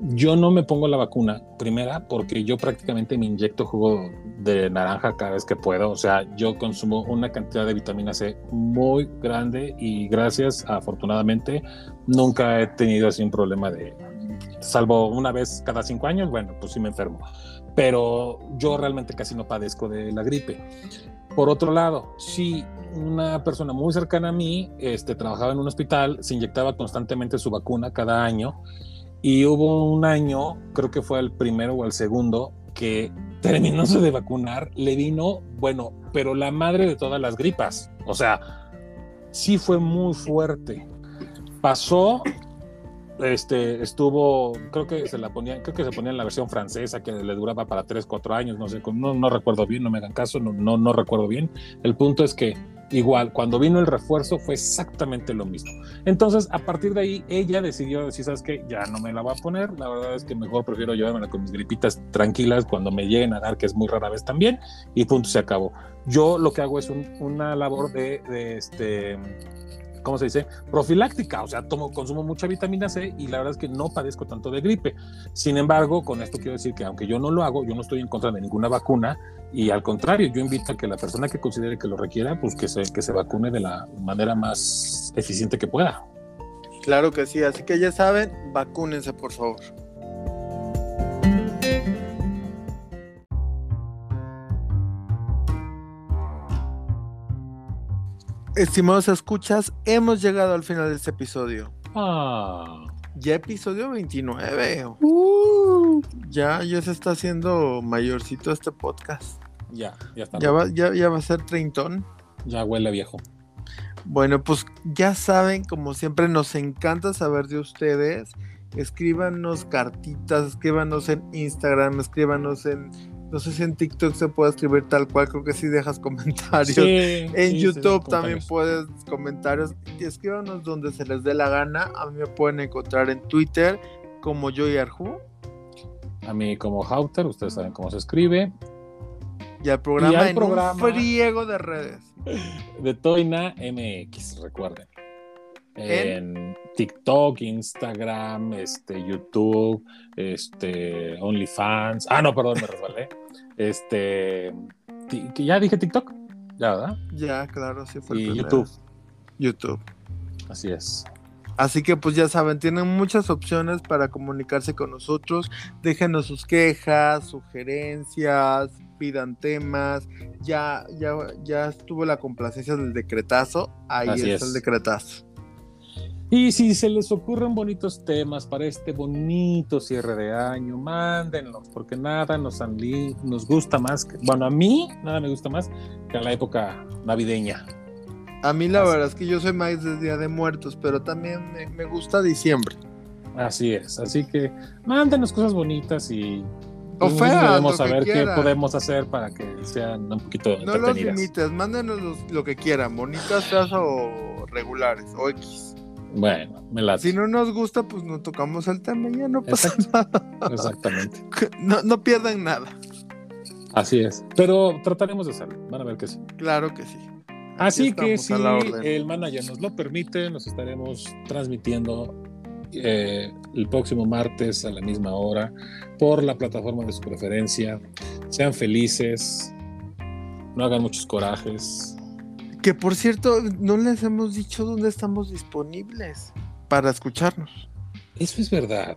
yo no me pongo la vacuna, primera, porque yo prácticamente me inyecto jugo de naranja cada vez que puedo. O sea, yo consumo una cantidad de vitamina C muy grande y gracias, afortunadamente, nunca he tenido así un problema de, salvo una vez cada cinco años, bueno, pues sí me enfermo. Pero yo realmente casi no padezco de la gripe. Por otro lado, si una persona muy cercana a mí este, trabajaba en un hospital, se inyectaba constantemente su vacuna cada año y hubo un año, creo que fue el primero o el segundo, que terminándose de vacunar, le vino, bueno, pero la madre de todas las gripas. O sea, sí fue muy fuerte. Pasó, este, estuvo, creo que se la ponía, creo que se ponía en la versión francesa que le duraba para 3, 4 años, no sé, no, no recuerdo bien, no me hagan caso, no, no, no recuerdo bien. El punto es que igual, cuando vino el refuerzo fue exactamente lo mismo. Entonces, a partir de ahí, ella decidió decir, ¿sabes qué? Ya no me la va a poner. La verdad es que mejor prefiero llevármela con mis gripitas tranquilas cuando me lleguen a dar, que es muy rara vez también, y punto, se acabó. Yo lo que hago es una labor de, de este ¿cómo se dice? Profiláctica, o sea, consumo mucha vitamina C y la verdad es que no padezco tanto de gripe. Sin embargo, con esto quiero decir que aunque yo no lo hago, yo no estoy en contra de ninguna vacuna y al contrario, yo invito a que la persona que considere que lo requiera, pues que se, que se vacune de la manera más eficiente que pueda. Claro que sí, así que ya saben, vacúnense por favor. Estimados escuchas, hemos llegado al final de este episodio. Ah. Ya episodio 29. Uh. Ya, ya se está haciendo mayorcito este podcast. Ya, ya está. Ya va, ya, ya va a ser treintón. Ya huele viejo. Bueno, pues ya saben, como siempre, nos encanta saber de ustedes. Escríbanos cartitas, escríbanos en Instagram, escríbanos en no sé si en TikTok se puede escribir tal cual, creo que sí dejas comentarios. Sí, en sí, YouTube sí, también puedes comentarios. Y escríbanos donde se les dé la gana. A mí me pueden encontrar en Twitter como Joy Arju. A mí como Hauter, ustedes saben cómo se escribe. Y al programa Y al en programa- un friego de redes. De Toina MX, recuerden. ¿En? En TikTok, Instagram, este, YouTube, este, OnlyFans. Ah, no, perdón, me resbalé. Este, ya dije TikTok, ya, ¿verdad? Ya, claro, sí fue el Y primero. YouTube, YouTube. así es. Así que pues ya saben, tienen muchas opciones para comunicarse con nosotros. Déjenos sus quejas, sugerencias, pidan temas. Ya, ya, ya estuvo la complacencia del decretazo. Ahí Así está es. el decretazo. Y si se les ocurren bonitos temas para este bonito cierre de año, mándenlos, porque nada nos, nos gusta más, que- bueno, a mí nada me gusta más que a la época navideña. A mí la Así. verdad es que yo soy más de Día de Muertos, pero también me, me gusta diciembre. Así es, así que mándenos cosas bonitas y O feas, que saber qué podemos hacer para que sean un poquito No los limites, mándenos los- lo que quieran, bonitas, feas o regulares, o X. Bueno, me la Si no nos gusta, pues no tocamos el tema y ya no pasa nada. exactamente. No, no pierdan nada. Así es. Pero trataremos de hacerlo. Van a ver que sí. Claro que sí. Así que si el manager nos lo permite, nos estaremos transmitiendo eh, el próximo martes a la misma hora por la plataforma de su preferencia. Sean felices, no hagan muchos corajes. Que por cierto, no les hemos dicho dónde estamos disponibles para escucharnos. Eso es verdad.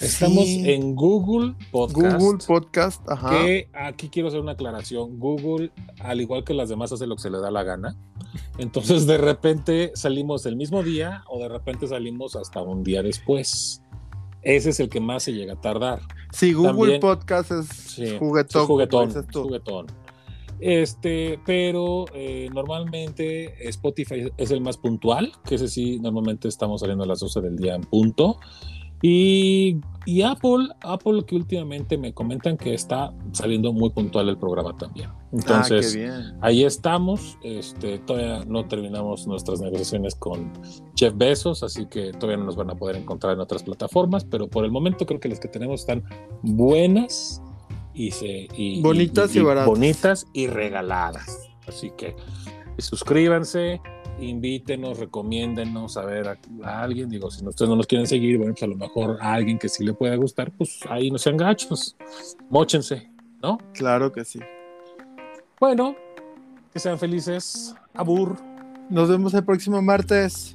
Estamos Sí. en Google Podcast. Google Podcast, ajá. que aquí quiero hacer una aclaración. Google, al igual que las demás, hace lo que se le da la gana. Entonces, de repente salimos el mismo día o de repente salimos hasta un día después. Ese es el que más se llega a tardar. Sí, Google también- Podcast es Sí, juguetón. es juguetón, juguetón. Este, pero eh, normalmente Spotify es el más puntual, que ese sí, normalmente estamos saliendo a las 12 del día en punto. Y, y Apple, Apple que últimamente me comentan que está saliendo muy puntual el programa también. Entonces, ah, ahí estamos. Este, todavía no terminamos nuestras negociaciones con Jeff Bezos, así que todavía no nos van a poder encontrar en otras plataformas, pero por el momento creo que las que tenemos están buenas y se y, Bonitas y baratas. bonitas y regaladas. Así que suscríbanse, invítenos, recomiéndenos a ver a, a alguien. Digo, si ustedes no nos quieren seguir, bueno, pues a lo mejor a alguien que sí le pueda gustar, pues ahí no sean gachos, móchense, ¿no? Claro que sí. Bueno, que sean felices. Abur. Nos vemos el próximo martes.